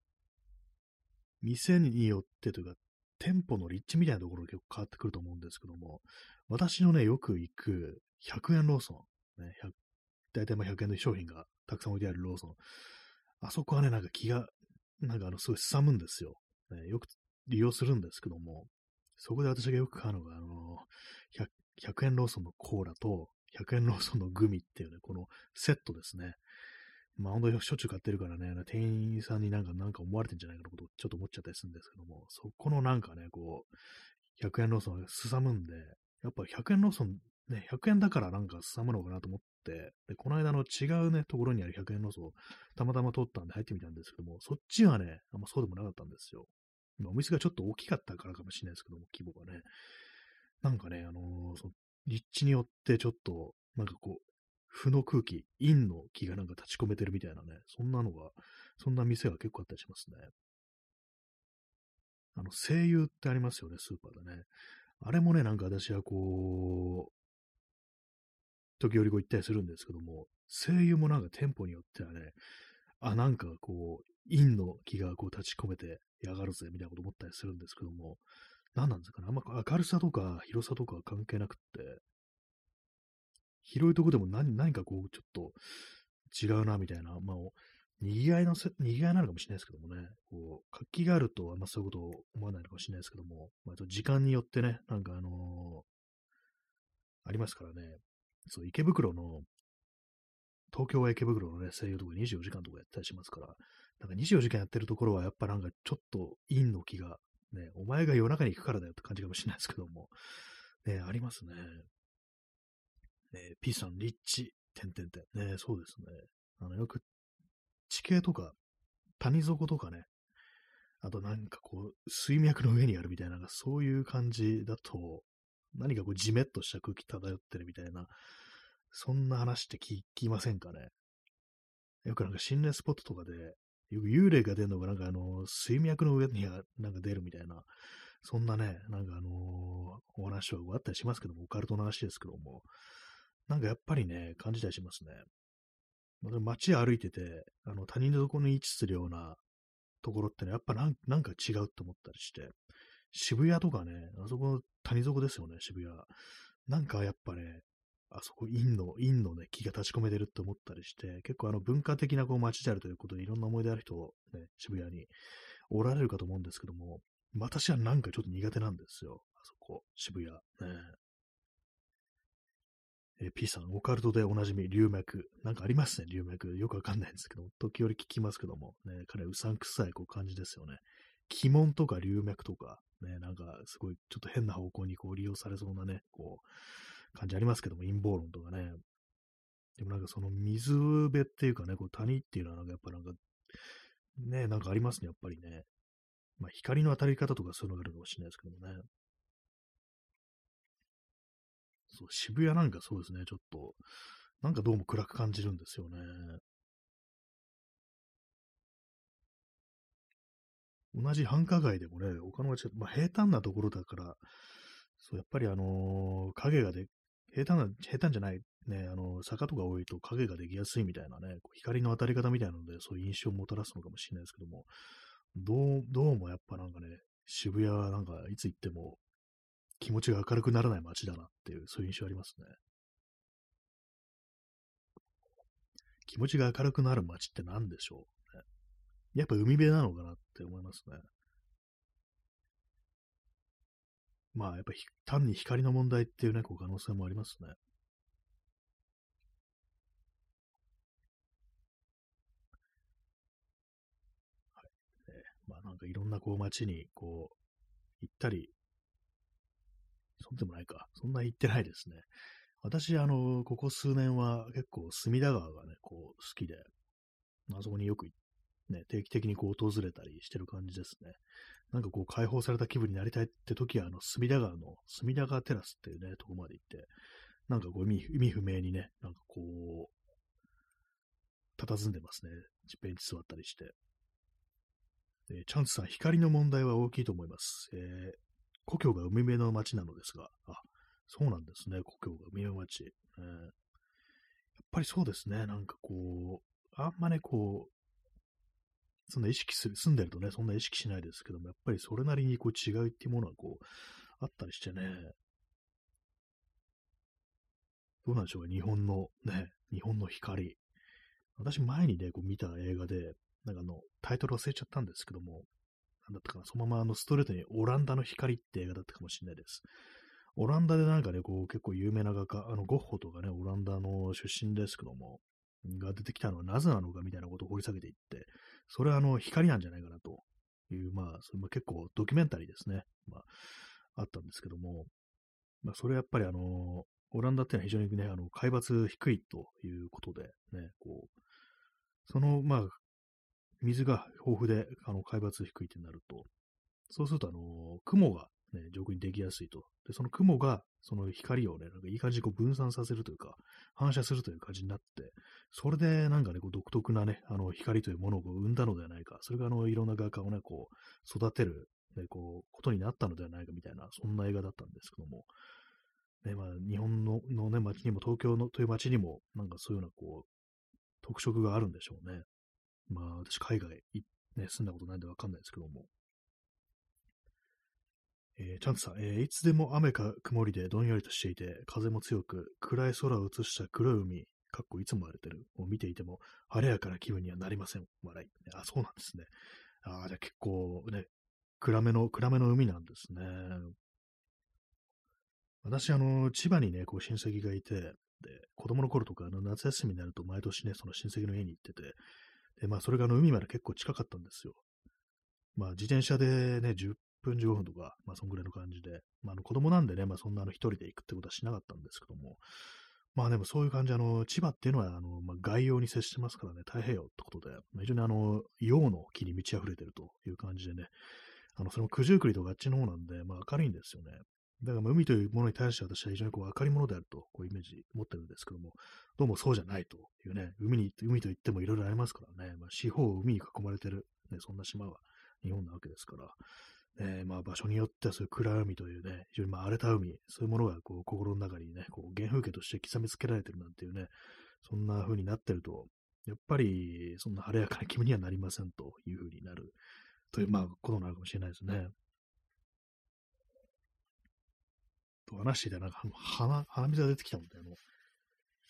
店によってというか、店舗の立地みたいなところが結構変わってくると思うんですけども、私のね、よく行く100円ローソン、ね、大体まあ100円の商品がたくさん置いてあるローソン、あそこはね、なんか気が、なんかあの、すごいすさむんですよ。ね、よく利用するんですけども、そこで私がよく買うのが、あの、100, 100円ローソンのコーラと、100円ローソンのグミっていうね、このセットですね。まあ本当にしょっちゅう買ってるからね、店員さんになんかなんか思われてんじゃないかなことちょっと思っちゃったりするんですけども、そこのなんかね、こう、100円ローソンがすさむんで、やっぱ100円ローソン、ね、100円だからなんかすさむのかなと思って、で、この間の違うね、ところにある100円ローソンたまたま取ったんで入ってみたんですけども、そっちはね、あんまそうでもなかったんですよ。お店がちょっと大きかったからかもしれないですけども、規模がね。なんかね、あのー、そ立地によってちょっと、なんかこう、負の空気、陰の気がなんか立ち込めてるみたいなね、そんなのが、そんな店が結構あったりしますね。あの、声優ってありますよね、スーパーでね。あれもね、なんか私はこう、時折こう行ったりするんですけども、声優もなんか店舗によってはね、あ、なんかこう、陰の気がこう立ち込めてやがるぜ、みたいなこと思ったりするんですけども、何なんですかね。あんま明るさとか広さとかは関係なくって、広いとこでも何何かこう、ちょっと違うな、みたいな、まあ、賑わいのせ、賑わいなのかもしれないですけどもね、こう、活気があるとあんまそういうこと思わないのかもしれないですけども、まあ、時間によってね、なんかあのー、ありますからね、そう、池袋の、東京は池袋のね、声優とか24時間とかやったりしますから、なんか24時間やってるところはやっぱなんかちょっと陰の気が、ね、お前が夜中に行くからだよって感じかもしれないですけども、ね、ありますね。ね、P さん、立地、点々点。ね、そうですね。あの、よく、地形とか、谷底とかね、あとなんかこう、水脈の上にあるみたいな、そういう感じだと、何かこう、じめっとした空気漂ってるみたいな、そんな話って聞きませんかね？よくなんか心霊スポットとかで、よく幽霊が出るのがなんかあの、水脈の上になんか出るみたいな、そんなね、なんかあのー、お話はあったりしますけども、オカルトの話ですけども、なんかやっぱりね、感じたりしますね。街歩いてて、あの、他人のところに位置するようなところってね、やっぱなんなんか違うと思ったりして、渋谷とかね、あそこ谷底ですよね、渋谷。なんかやっぱね、あそこ陰の、陰のね、気が立ち込めてるって思ったりして、結構あの文化的なこう街であるということでいろんな思い出ある人、ね、渋谷におられるかと思うんですけども、私はなんかちょっと苦手なんですよ。あそこ、渋谷。ね、え P さん、オカルトでおなじみ、龍脈。なんかありますね、龍脈。よくわかんないんですけど、時折聞きますけども、ね、彼うさんくさいこう感じですよね。鬼門とか龍脈とか、ね、なんかすごいちょっと変な方向にこう利用されそうなね、こう、感じありますけども、陰謀論とかね。でもなんかその水辺っていうかね、こう谷っていうのはなんかやっぱなんか、ね、なんかありますね、やっぱりね。まあ光の当たり方とかそういうのがあるかもしれないですけどもね。そう、渋谷なんかそうですね、ちょっと、なんかどうも暗く感じるんですよね。同じ繁華街でもね、他の街、まあ、平坦なところだから、そう、やっぱりあのー、影がで平坦な、平坦じゃない、ね、あの、坂とか多いと影ができやすいみたいなね、光の当たり方みたいなので、そういう印象をもたらすのかもしれないですけども、どう、どうもやっぱなんかね、渋谷はなんかいつ行っても気持ちが明るくならない街だなっていう、そういう印象ありますね。気持ちが明るくなる街って何でしょう、やっぱ海辺なのかなって思いますね。まあ、やっぱ単に光の問題っていうね、こう可能性もありますね。はい。ね、まあなんかいろんなこう街にこう行ったり、そそうでもないか。そんな行ってないですね。私、あの、ここ数年は結構隅田川がね、こう、好きで、あそこによく行っね、定期的にこう訪れたりしてる感じですね。なんかこう解放された気分になりたいって時は、あの、隅田川の、隅田川テラスっていうね、とこまで行って、なんかこう意味、不明にね、なんかこう、佇んでますね。ベンチ座ったりして。えー、チャンスさん、光の問題は大きいと思います。えー、故郷が海辺の町なのですが、あ、そうなんですね、故郷が海辺の町。えー、やっぱりそうですね、なんかこう、あんまね、こう、そんな意識する、住んでるとね、そんな意識しないですけども、やっぱりそれなりにこう違うっていうものはこう、あったりしてね、どうなんでしょうか、日本のね、日本の光。私前にね、こう見た映画で、なんかあの、タイトル忘れちゃったんですけども、なんだったかな、そのままあのストレートにオランダの光って映画だったかもしれないです。オランダでなんかね、こう結構有名な画家、あのゴッホとかね、オランダの出身ですけども、が出てきたのはなぜなのかみたいなことを掘り下げていって、それはあの光なんじゃないかなという、まあ、それも結構ドキュメンタリーですね。まあ、あったんですけども、まあ、それやっぱりあの、オランダっていうのは非常にね、あの、海抜低いということで、ね、こう、その、まあ、水が豊富で、あの、海抜低いってなると、そうすると、あの、雲がね、上空にできやすいと。で、その雲が、その光をね、なんかいい感じにこう分散させるというか、反射するという感じになって、それでなんかね、こう独特なね、あの光というものを生んだのではないか、それがあのいろんな画家をね、こう育てる、ね、こう、ことになったのではないかみたいな、そんな映画だったんですけども、ね、まあ日本ののね、街にも、東京のという街にも、なんかそういうようなこう、特色があるんでしょうね。まあ私海外、ね、住んだことないんでわかんないですけども、えー、チャンツさん、えー、いつでも雨か曇りでどんよりとしていて、風も強く、暗い空を映した黒い海、かっこいつも荒れてるを見ていても、晴れやかな気分にはなりません。笑い。あ、そうなんですね。あじゃあ結構ね、暗めの、暗めの海なんですね。私、あの、千葉にね、こう親戚がいて、で、子供の頃とか、あの、夏休みになると毎年ね、その親戚の家に行ってて、で、まあ、それがあの、海まで結構近かったんですよ。まあ、自転車でね、分15分とか、まあ、そんぐらいの感じで、まあ、あの子供なんでね、まあ、そんなあの一人で行くってことはしなかったんですけども、まあでもそういう感じ、あの、千葉っていうのは、あの、まあ、外洋に接してますからね、太平洋ってことで、非常にあの、洋の木に満ち溢れてるという感じでね、あの、その九十九里とかあっちの方なんで、まあ明るいんですよね。だから海というものに対して私は非常にこう明るいものであると、こうイメージ持ってるんですけども、どうもそうじゃないというね、海に、海といってもいろいろありますからね、まあ四方を海に囲まれてる、ね、そんな島は日本なわけですから、えー、まあ場所によってはそういう暗海というね、非常にまあ荒れた海、そういうものがこう心の中にね、こう原風景として刻みつけられてるなんていうね、そんな風になってると、やっぱりそんな晴れやかな気分にはなりませんという風になるという、まあことなのかもしれないですね。と話していたら、なんか鼻、鼻水が出てきたので、あの、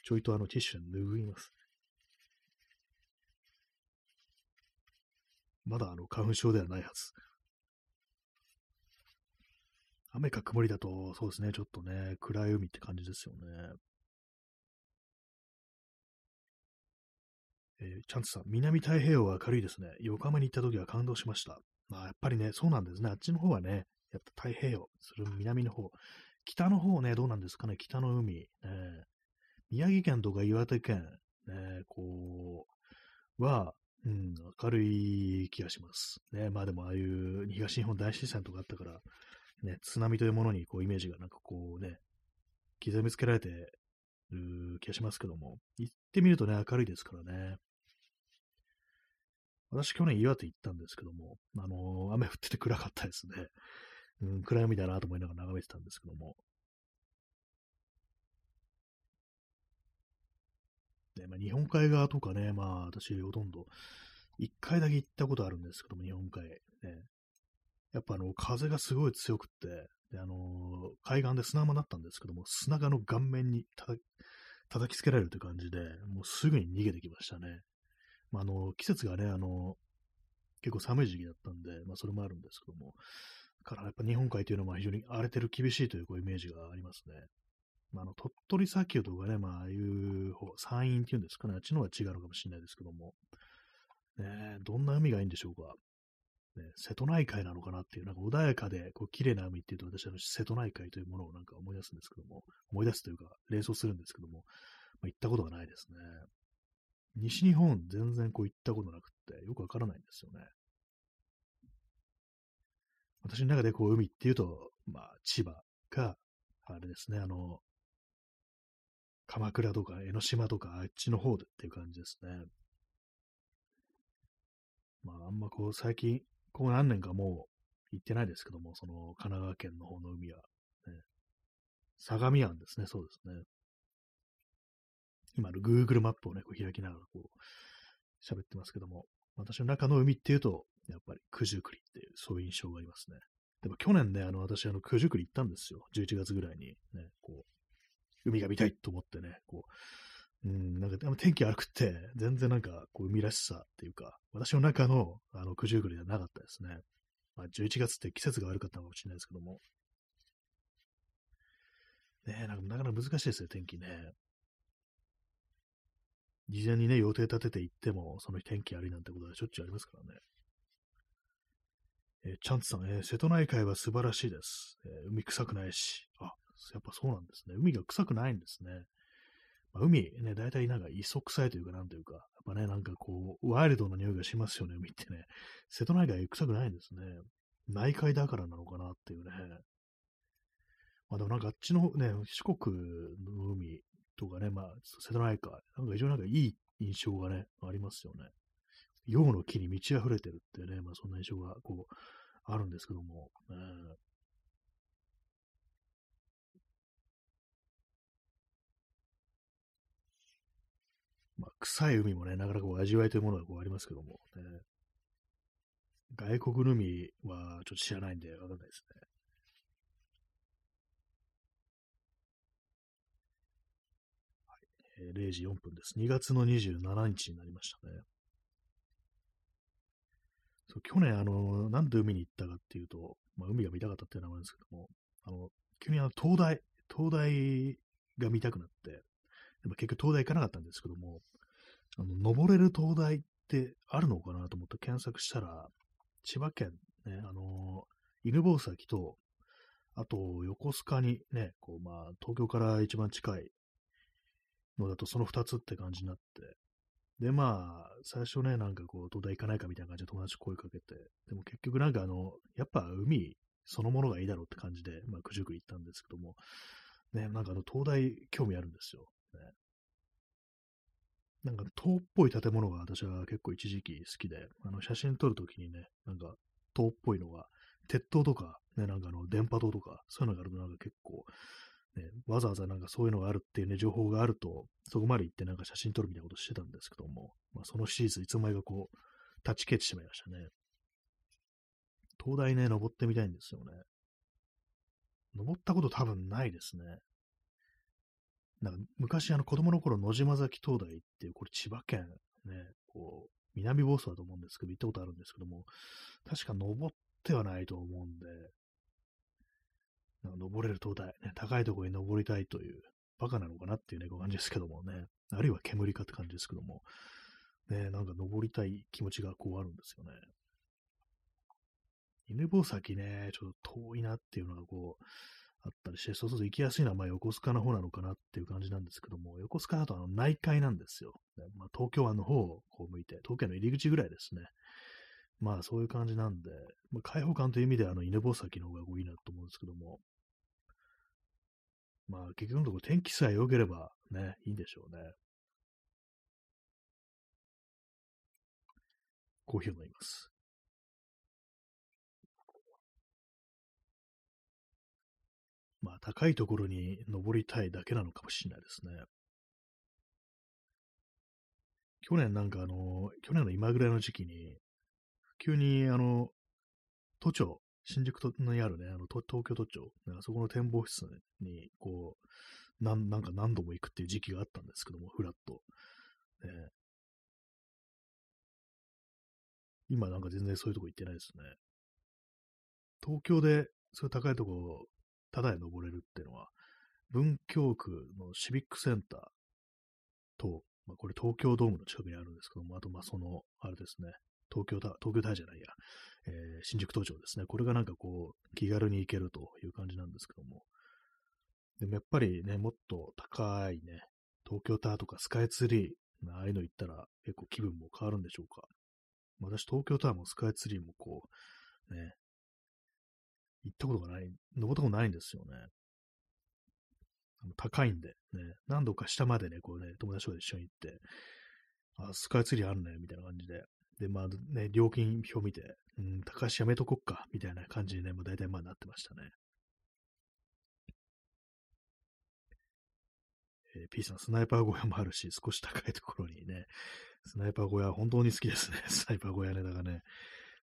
ちょいとあのティッシュ拭います。まだあの花粉症ではないはず。雨か曇りだと、そうですね、ちょっとね、暗い海って感じですよね。えー、チャンツさん、南太平洋は明るいですね。横浜に行った時は感動しました。まあ、やっぱりね、そうなんですね。あっちの方はね、やっぱ太平洋、それ南の方。北の方ね、どうなんですかね、北の海。ね、宮城県とか岩手県、ね、こう、は、うん、明るい気がします。ね、まあでもああいう東日本大震災とかあったから、ね、津波というものにこうイメージがなんかこうね、刻みつけられてる気がしますけども、行ってみるとね、明るいですからね。私去年岩手行ったんですけども、あのー、雨降ってて暗かったですね。うん、暗闇だなと思いながら眺めてたんですけども。ね、まあ、日本海側とかね、まあ私ほとんど、一回だけ行ったことあるんですけども、日本海。ね、やっぱあの、風がすごい強くって、で、あのー、海岸で砂浜だったんですけども、砂がの顔面に叩きつけられるという感じで、もうすぐに逃げてきましたね。まあ、あの、季節がね、あの、結構寒い時期だったんで、まあ、それもあるんですけども、からやっぱ日本海というのは非常に荒れてる厳しいというこうイメージがありますね。まあ、あの、鳥取砂丘とかね、まあ、ああいう方、山陰っていうんですかね、あっちの方が違うのかもしれないですけども、ね、どんな海がいいんでしょうか。ね、瀬戸内海なのかなっていう、なんか穏やかで、こう、綺麗な海っていうと、私は瀬戸内海というものをなんか思い出すんですけども、思い出すというか、連想するんですけども、まあ、行ったことがないですね。西日本全然こう行ったことなくって、よくわからないんですよね。私の中でこう海っていうと、まあ千葉か、あれですね、あの、鎌倉とか江ノ島とかあっちの方でっていう感じですね。まああんまこう最近、ここ何年かもう行ってないですけども、その神奈川県の方の海は、ね、相模湾ですね、そうですね。今の Google マップをね、こう開きながらこう喋ってますけども、私の中の海っていうと、やっぱり九十九里っていう、そういう印象がありますね。でも去年ね、あの、私、あの、九十九里行ったんですよ。11月ぐらいに、ね、こう、海が見たいと思ってね、こう、うん、なんか、でも天気悪くて、全然なんか、こう、海らしさっていうか、私の中の、あの、九十九里ではなかったですね。まあ、11月って季節が悪かったのかもしれないですけども。ねなんか、なかなか難しいですね、天気ね。事前にね、予定立てて行っても、その日天気悪いなんてことはしょっちゅうありますからね。えー、チャンツさん、えー、瀬戸内海は素晴らしいです、えー、海臭くないし。あ、やっぱそうなんですね。海が臭くないんですね。まあ、海ね、大体なんか磯臭いというか、なんというか、やっぱね、なんかこう、ワイルドな匂いがしますよね、海ってね。瀬戸内海臭くないんですね。内海だからなのかなっていうね。まあでもなんかあっちのね、四国の海とかね、まあ、瀬戸内海、なんか非常になんかいい印象がね、ありますよね。陽の木に満ち溢れてるってね、まあそんな印象がこう、あるんですけども、ね、まあ、臭い海もね、なかなかこう味わいというものがこうありますけども、ね、外国の海はちょっと知らないんでわかんないですね。え0時4分です。2月の27日になりましたね。そう去年、あの、なんで海に行ったかっていうと、まあ、海が見たかったっていうのもあるんですけども、あの、急にあの、東大、東大が見たくなって、でも結局東大行かなかったんですけども、あの、登れる東大ってあるのかなと思って検索したら、千葉県、ね、あの、犬吠埼と、あと、横須賀にね、こう、まあ、東京から一番近いのだとその2つって感じになって、で、まあ、最初ね、なんかこう、東大行かないかみたいな感じで友達声かけて、でも結局なんかあの、やっぱ海そのものがいいだろうって感じで、まあ、九十九里行ったんですけども、ね、なんかあの、東大興味あるんですよ。ね、なんか塔っぽい建物が私は結構一時期好きで、あの、写真撮るときにね、なんか塔っぽいのが、鉄塔とか、ね、なんかあの、電波塔とか、そういうのがあるとなんか結構、ね、わざわざなんかそういうのがあるっていうね、情報があると、そこまで行ってなんか写真撮るみたいなことしてたんですけども、まあ、そのシリーズいつの間にかこう、立ち消えてしまいましたね。東大ね、登ってみたいんですよね。登ったこと多分ないですね。なんか昔あの子供の頃野島崎灯台っていう、これ千葉県ね、こう、南房総だと思うんですけど、行ったことあるんですけども、確か登ってはないと思うんで、なんか登れる灯台、ね、高いところに登りたいという、バカなのかなっていうね、感じですけどもね、あるいは煙かって感じですけども、ね、なんか登りたい気持ちがこうあるんですよね。犬吠埼ね、ちょっと遠いなっていうのがこう、あったりして、そうすると行きやすいのはまあ横須賀の方なのかなっていう感じなんですけども、横須賀だとあの内海なんですよ。まあ、東京湾の方をこう向いて、東京の入り口ぐらいですね。まあそういう感じなんで、まあ、開放感という意味ではあの犬吠埼の方がいいなと思うんですけども、まあ結局のところ天気さえ良ければね、いいんでしょうね。コーヒーを飲みます。まあ高いところに登りたいだけなのかもしれないですね。去年なんかあの、去年の今ぐらいの時期に、急にあの、都庁、新宿にあるね、あの東京都庁、あそこの展望室に、こう、なんなんか何度も行くっていう時期があったんですけども、フラット。ね、今なんか全然そういうとこ行ってないですね。東京でそういう高いとこ、ただで登れるっていうのは、文京区のシビックセンターと、まあ、これ東京ドームの近くにあるんですけども、あとまあその、あれですね、東京タワー、東京タワーじゃないや、えー、新宿都庁ですね。これがなんかこう、気軽に行けるという感じなんですけども。でもやっぱりね、もっと高いね、東京タワーとかスカイツリー、ああいうの行ったら結構気分も変わるんでしょうか。私、東京タワーもスカイツリーもこう、ね、行ったことがない、登ったことないんですよね。高いんで、ね、何度か下までね、こうね、友達と一緒に行って、あ、スカイツリーあるね、みたいな感じで。で、まあね、料金表見て、うん、高橋やめとこっか、みたいな感じにね、もう大体まあなってましたね。えー、P さん、スナイパー小屋もあるし、少し高いところにね、スナイパー小屋、本当に好きですね。スナイパー小屋ね、だからね。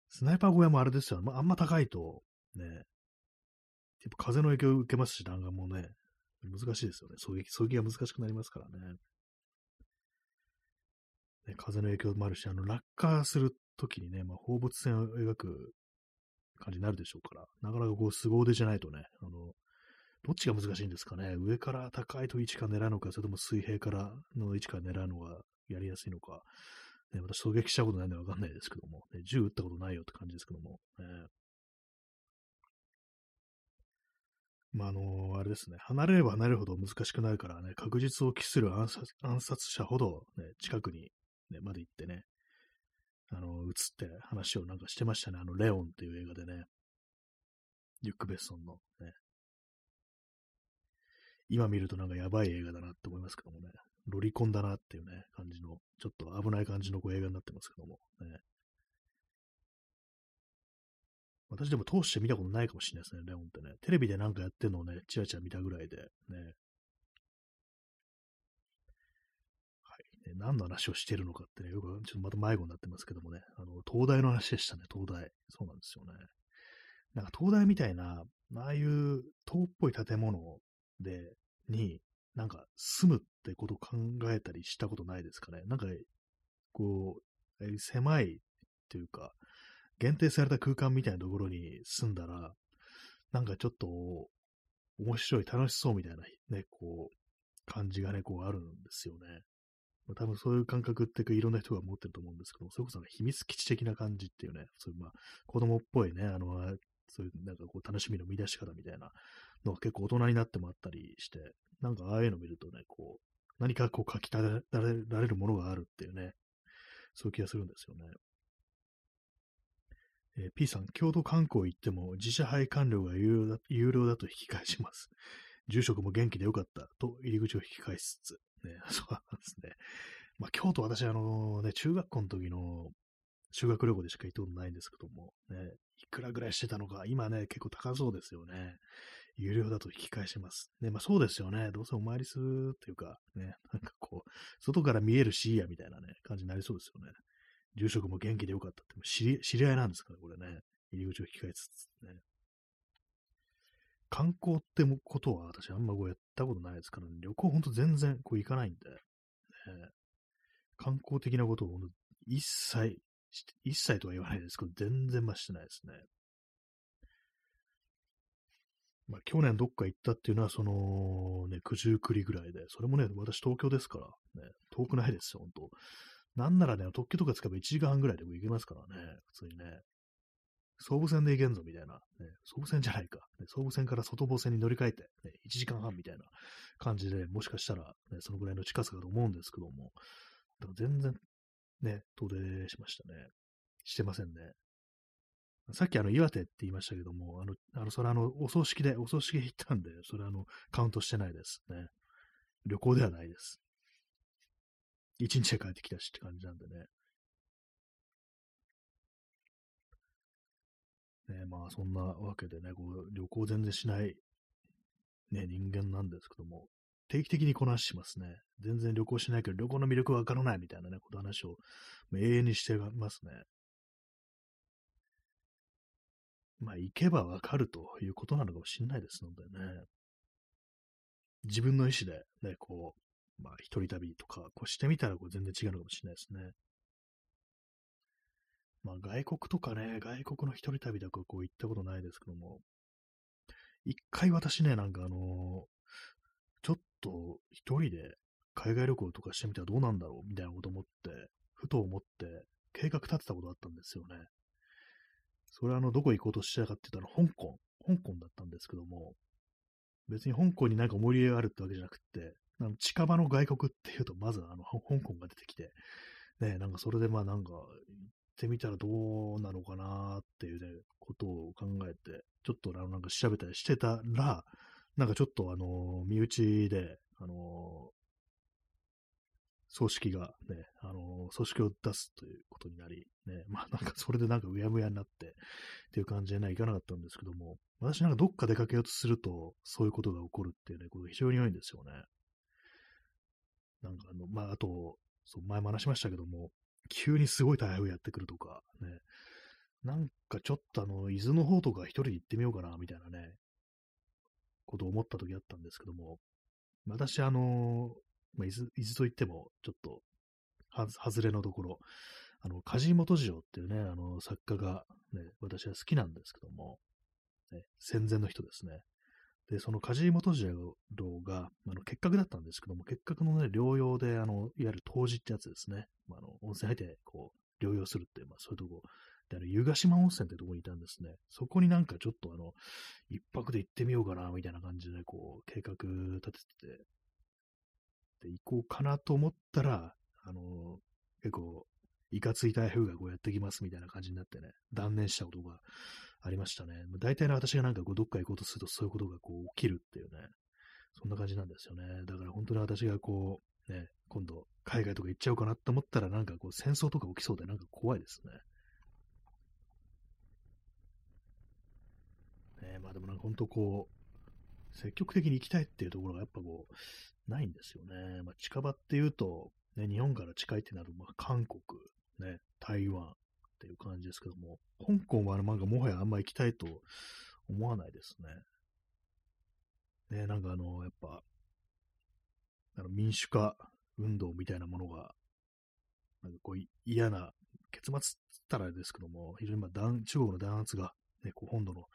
スナイパー小屋もあれですよ。まあ、あんま高いと、ね、やっぱ風の影響を受けますし、弾丸もね、難しいですよね。狙撃、狙撃が難しくなりますからね。ね風の影響もあるし、あの、落下するときにね、まあ、放物線を描く感じになるでしょうから、なかなかこう、凄腕じゃないとね、あの、どっちが難しいんですかね。上から高いと位置から狙うのか、それとも水平からの位置から狙うのがやりやすいのか。ね、私、狙撃したことないんでわかんないですけども、ね、銃撃ったことないよって感じですけども、ね、まあ、あの、あれですね、離れれば離れるほど難しくなるからね、確実を期する暗殺暗殺者ほど、ね、近くに、ね、まで行ってね、あの、映って話をなんかしてましたね、あの、レオンっていう映画でね、リュック・ベッソンの。ね、今見るとなんかやばい映画だなって思いますけどもね、ロリコンだなっていうね、感じの、ちょっと危ない感じのこう映画になってますけども、ね、私でも通して見たことないかもしれないですね、レオンってね。テレビでなんかやってるのをね、チラチラ見たぐらいで、ね。はい。ね、何の話をしてるのかってね、よく、ちょっとまた迷子になってますけどもね、あの、東大の話でしたね、東大。そうなんですよね。なんか東大みたいな、ああいう塔っぽい建物で、に、なんか住むってことを考えたりしたことないですかね。なんか、こう、狭いっていうか、限定された空間みたいなところに住んだら、なんかちょっと面白い、楽しそうみたいなね、こう、感じがね、こうあるんですよね。まあ、多分そういう感覚っていろんな人が持ってると思うんですけど、それこそ、ね、秘密基地的な感じっていうね、そういうまあ子供っぽいね、あの、そういうなんかこう楽しみの見出し方みたいなのが結構大人になってもあったりして、なんかああいうの見るとね、こう、何かこう書き立てられるものがあるっていうね、そういう気がするんですよね。えー、P さん、郷土観光行っても自社配管料が有料だ有料だと引き返します。住職も元気でよかったと入り口を引き返しつつ、ね、そうなんですね。まあ、京都私、あのね、中学校の時の修学旅行でしか行ったことないんですけども、ね、いくらぐらいしてたのか、今ね、結構高そうですよね。有料だと引き返します。ね、まあそうですよね。どうせお参りするっていうか、ね、なんかこう、外から見えるしやみたいなね、感じになりそうですよね。住職も元気でよかったって知り、知り合いなんですかね、これね。入り口を控えつつね。観光ってことは私あんまこうやったことないですから、ね、旅行ほんと全然こう行かないんで、ね、観光的なことを一切、一切とは言わないですけど、全然ましてないですね。まあ、去年どっか行ったっていうのは、その、ね、九十九里ぐらいで、それもね、私東京ですから、ね、遠くないですよ、本当なんならね、特急とか使えば1時間半ぐらいでも行けますからね、普通にね。総武線で行けんぞみたいな、ね、総武線じゃないか、ね、総武線から外房線に乗り換えて、ね、1時間半みたいな感じで、もしかしたら、ね、そのぐらいの近さかと思うんですけども、だから全然、ね、遠出しましたね。してませんね。さっきあの、岩手って言いましたけども、あの、あの、それあの、お葬式で、お葬式行ったんで、それあの、カウントしてないですね。旅行ではないです。一日で帰ってきたしって感じなんでね。ねまあそんなわけでね、こう旅行全然しない、ね、人間なんですけども、定期的にこなししますね。全然旅行しないけど旅行の魅力わからないみたいなね、こと話を永遠にしてますね。まあ行けばわかるということなのかもしれないですのでね。自分の意思でね、こう、まあ、一人旅とか、こうしてみたらこう全然違うのかもしれないですね。まあ、外国とかね、外国の一人旅とかこう行ったことないですけども、一回私ね、なんかあの、ちょっと一人で海外旅行とかしてみたらどうなんだろうみたいなこと思って、ふと思って、計画立てたことあったんですよね。それはあの、どこ行こうとしてたかっていうと、あの、香港、香港だったんですけども、別に香港になんか思い入れがあるってわけじゃなくて、あの近場の外国っていうと、まずあの、香港が出てきて、ね、なんかそれでまあなんか、行ってみたらどうなのかなっていうね、ことを考えて、ちょっとあのなんか調べたりしてたら、なんかちょっとあの、身内で、あの、葬式がね、あの、葬式を出すということになり、ね、まあなんかそれでなんかうやむやになってっていう感じでね、いかなかったんですけども、私なんかどっか出かけようとすると、そういうことが起こるっていうね、ことが非常に多いんですよね。なんかあの、まああと、そう前も話しましたけども、急にすごい台風やってくるとか、ね、なんかちょっとあの、伊豆の方とか一人で行ってみようかな、みたいなね、ことを思った時あったんですけども、私あの、まあ、伊豆、伊豆といっても、ちょっと、は、外れのところ、あの、梶本次郎っていうね、あの、作家が、ね、私は好きなんですけども、ね、戦前の人ですね。で、その梶本次郎が、あの、結核だったんですけども、結核のね、療養で、あの、いわゆる当時ってやつですね。まあ、あの、温泉入って、こう、療養するっていう、まあ、そういうとこで、あの、湯ヶ島温泉ってとこにいたんですね。そこになんかちょっとあの、一泊で行ってみようかな、みたいな感じで、こう、計画立ててて、で、行こうかなと思ったら、あの、結構、いかつい台風がこうやってきますみたいな感じになってね、断念したことがありましたね。大体の私がなんかこうどっか行こうとするとそういうことがこう起きるっていうね、そんな感じなんですよね。だから本当に私がこう、ね、今度海外とか行っちゃおうかなと思ったらなんかこう戦争とか起きそうでなんか怖いですね。ねまあでもなんか本当こう、積極的に行きたいっていうところがやっぱこう、ないんですよね。まあ、近場っていうと、ね、日本から近いってなると、まあ、韓国、ね、台湾っていう感じですけども、香港はなんかもはやあんま行きたいと思わないですね。ね、なんかあの、やっぱ、あの民主化運動みたいなものが、なんかこう嫌な結末ったらですけども、非常にまあ中国の弾圧が、ね、こう本土の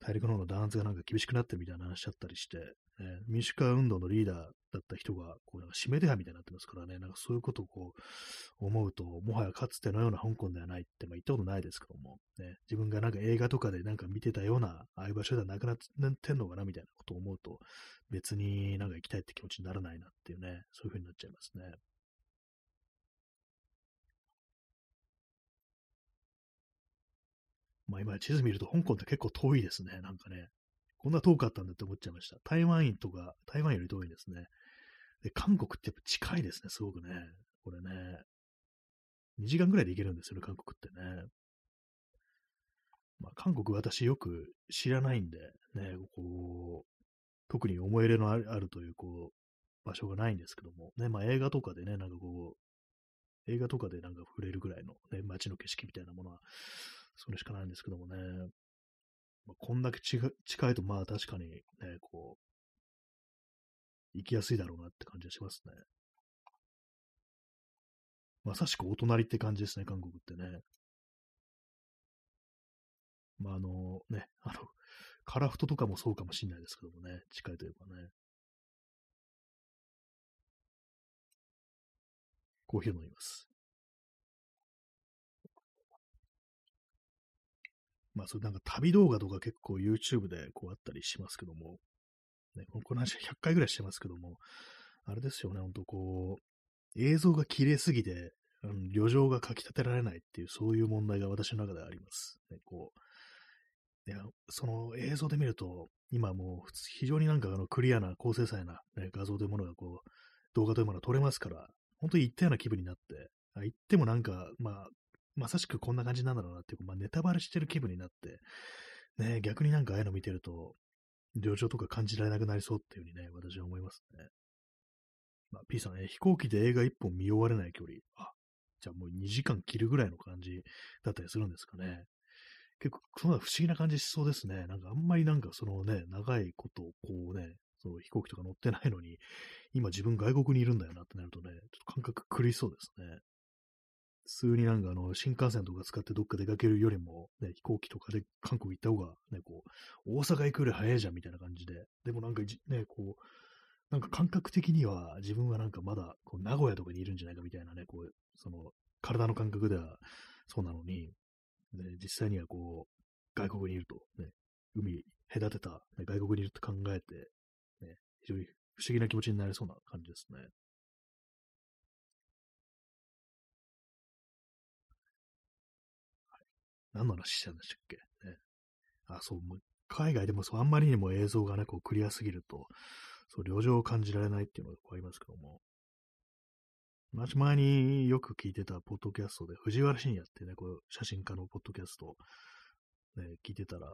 大陸の方の弾圧がなんか厳しくなってるみたいな話だったりして、ね、民主化運動のリーダーだった人が、こうなんか指名手配みたいになってますからね、なんかそういうことをこう思うと、もはやかつてのような香港ではないって、まあ、言ったことないですけども、ね、自分がなんか映画とかでなんか見てたような、ああいう場所ではなくなってんのかなみたいなことを思うと、別になんか行きたいって気持ちにならないなっていうね、そういう風になっちゃいますね。まあ今地図見ると香港って結構遠いですね。なんかね。こんな遠かったんだって思っちゃいました。台湾院とか、台湾より遠いんですね。で、韓国ってやっぱ近いですね、すごくね。これね。2時間ぐらいで行けるんですよね、韓国ってね。まあ、韓国私よく知らないんで、ね、こう、特に思い入れのあるという、こう、場所がないんですけども、ね、まあ映画とかでね、なんかこう、映画とかでなんか触れるぐらいのね、街の景色みたいなものはそれしかないんですけどもね。まあ、こんだけ近いと、まあ確かにね、こう、行きやすいだろうなって感じがしますね。まさしくお隣って感じですね、韓国ってね。まあ、あのね、あの、カラフトとかもそうかもしれないですけどもね、近いといえばね。コーヒーを飲みます。まあ、それなんか旅動画とか結構 YouTube でこうあったりしますけども、ね、この話100回ぐらいしてますけども、あれですよね、ほんとこう、映像が綺麗すぎて、うん、旅情がかき立てられないっていう、そういう問題が私の中であります。ね、こう、いや、その映像で見ると、今もう非常になんかあのクリアな高精細な、ね、画像というものがこう、動画というものが撮れますから、本当に行ったような気分になって、行ってもなんか、まあ、まさしくこんな感じなんだろうなっていう、まあ、ネタバレしてる気分になって、ね、逆になんかああいうの見てると、旅情とか感じられなくなりそうっていうふうにね、私は思いますね。まあ、P さんね、飛行機で映画一本見終われない距離。あ、じゃあもう2時間切るぐらいの感じだったりするんですかね。結構、そんな不思議な感じしそうですね。なんかあんまりなんかそのね、長いことをこうね、その飛行機とか乗ってないのに、今自分外国にいるんだよなってなるとね、ちょっと感覚狂いそうですね。普通になんかあの、新幹線とか使ってどっか出かけるよりも、ね、飛行機とかで韓国行った方が、ね、こう、大阪行くより早いじゃんみたいな感じで、でもなんかね、こう、なんか感覚的には自分はなんかまだこう名古屋とかにいるんじゃないかみたいなね、こう、その体の感覚ではそうなのに、ね、実際にはこう、外国にいると、ね、海隔てた、ね、外国にいると考えて、ね、非常に不思議な気持ちになりそうな感じですね。何の話したんでしたっけ、ね、あ、そう、海外でもそうあんまりにも映像がね、こうクリアすぎると、そう、旅情を感じられないっていうのがありますけども、同じ前によく聞いてたポッドキャストで、藤原信也ってね、こう写真家のポッドキャスト、ね、聞いてたら、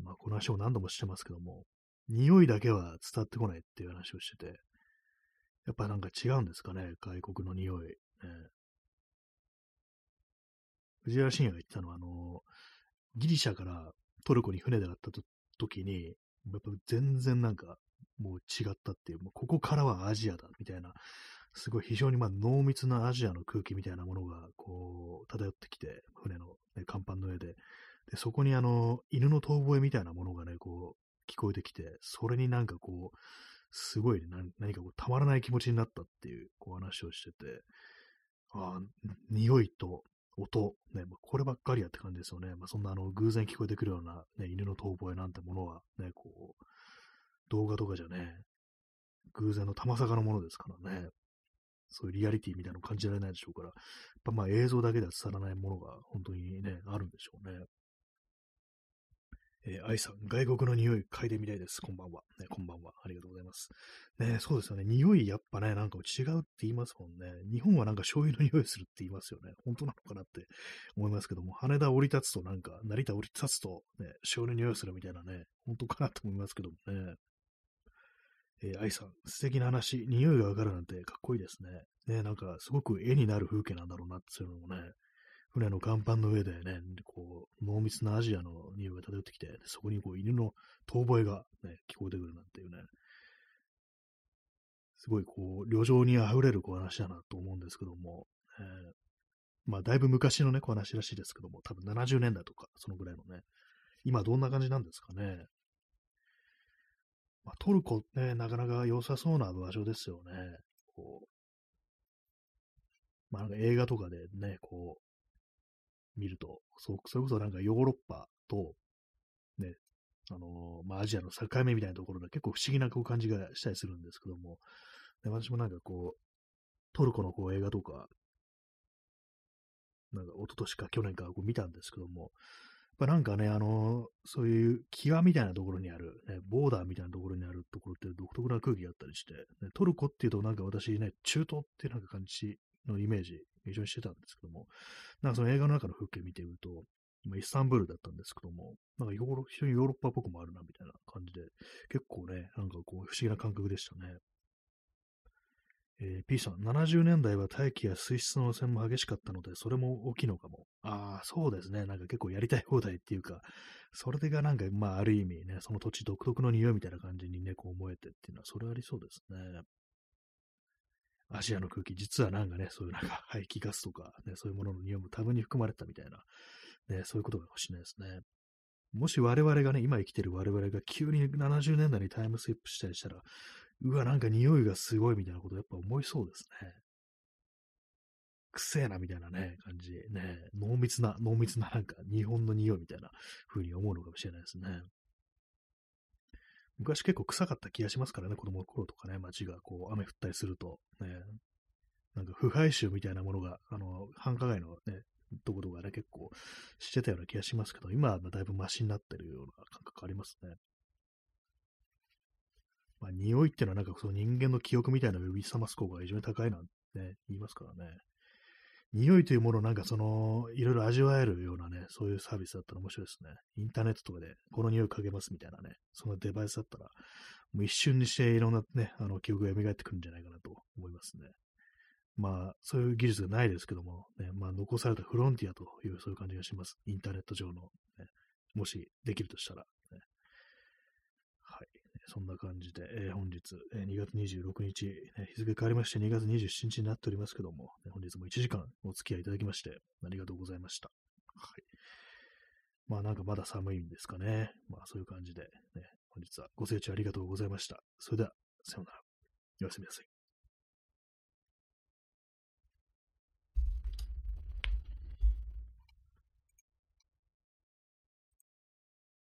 まあ、この話を何度もしてますけども、匂いだけは伝わってこないっていう話をしてて、やっぱなんか違うんですかね、外国の匂い。ね、藤原信也が言ってたのは、あの、ギリシャからトルコに船でった時に、やっぱ全然なんかもう違ったっていう、もうここからはアジアだみたいな、すごい非常にまあ濃密なアジアの空気みたいなものがこう漂ってきて、船の、ね、甲板の上で、でそこにあの犬の遠吠えみたいなものがね、こう聞こえてきて、それになんかこう、すごい、ね、何かこうたまらない気持ちになったっていうこう話をしてて、ああ、匂いと音、ね、こればっかりやって感じですよね。まあ、そんなあの偶然聞こえてくるような、ね、犬の遠吠えなんてものは、ね、こう、動画とかじゃね、偶然の玉坂のものですからね。そういうリアリティみたいなの感じられないでしょうから、やっぱまあ映像だけでは伝わらないものが本当にね、あるんでしょうね。えー、愛さん、外国の匂い嗅いでみたいです。こんばんは。ね、こんばんは。ありがとうございます。ね、そうですよね。匂いやっぱね、なんか違うって言いますもんね。日本はなんか醤油の匂いするって言いますよね。本当なのかなって思いますけども、羽田降り立つとなんか、成田降り立つとね、醤油の匂いするみたいなね、本当かなと思いますけどもね。えー、愛さん、素敵な話、匂いがわかるなんてかっこいいですね。ね、なんかすごく絵になる風景なんだろうなっていうのもね、船の甲板の上でね、こう、濃密なアジアの匂いが漂ってきて、そこにこう犬の遠吠えが、ね、聞こえてくるなんていうね、すごいこう、旅情に溢れる話だなと思うんですけども、えー、まあ、だいぶ昔のね、話らしいですけども、多分70年代とか、そのぐらいのね、今どんな感じなんですかね。まあ、トルコね、なかなか良さそうな場所ですよね。こう、まあ、なんか映画とかでね、こう、見ると、そそれこそなんかヨーロッパと、ね、あのー、まあ、アジアの境目みたいなところで結構不思議なこう感じがしたりするんですけども、で私もなんかこう、トルコのこう映画とか、なんか一昨年か去年かこう見たんですけども、やっぱなんかね、あのー、そういう際みたいなところにある、ね、ボーダーみたいなところにあるところって独特な空気があったりして、トルコっていうとなんか私ね、中東ってなんか感じのイメージ非常にしてたんですけども、なんかその映画の中の風景見てみると、今イスタンブールだったんですけども、なんかヨーロ非常にヨーロッパっぽくもあるなみたいな感じで、結構ね、なんかこう不思議な感覚でしたね。えー、P さん、70年代は大気や水質の汚染も激しかったので、それも大きいのかも。ああ、そうですね。なんか結構やりたい放題っていうか、それがなんか、まあ、ある意味ね、その土地独特の匂いみたいな感じにね、こう思えてっていうのは、それありそうですね。アジアの空気、実はなんかね、そういうなんか 排気ガスとか、ね、そういうものの匂いも多分に含まれたみたいな、ね、そういうことかもしれないですね。もし我々がね、今生きてる我々が急に70年代にタイムスリップしたりしたら、うわ、なんか匂いがすごいみたいなことやっぱ思いそうですね。くせえなみたいなね、感じ。ね、濃密な、濃密ななんか日本の匂いみたいな風に思うのかもしれないですね。昔結構臭かった気がしますからね、子供の頃とかね、街がこう雨降ったりすると、ね、なんか腐敗臭みたいなものが、あの、繁華街のね、とことかね、結構してたような気がしますけど、今はだいぶマシになってるような感覚ありますね。まあ、匂いっていうのはなんかその人間の記憶みたいな呼び覚ます効果が非常に高いなんて、ね、言いますからね。匂いというものをなんかその、いろいろ味わえるようなね、そういうサービスだったら面白いですね。インターネットとかで、この匂い嗅げますみたいなね、そのデバイスだったら、もう一瞬にしていろんなね、あの、記憶が蘇ってくるんじゃないかなと思いますね。まあ、そういう技術がないですけども、ね、まあ、残されたフロンティアという、そういう感じがします。インターネット上の、ね、もしできるとしたら、そんな感じで、えー、本日、えー、2月26日、ね、日付変わりまして2月27日になっておりますけども、ね、本日も1時間お付き合いいただきまして、ありがとうございました。はい。まあなんかまだ寒いんですかね。まあそういう感じで、ね、本日はご清聴ありがとうございました。それでは、さようなら。おやすみなさい。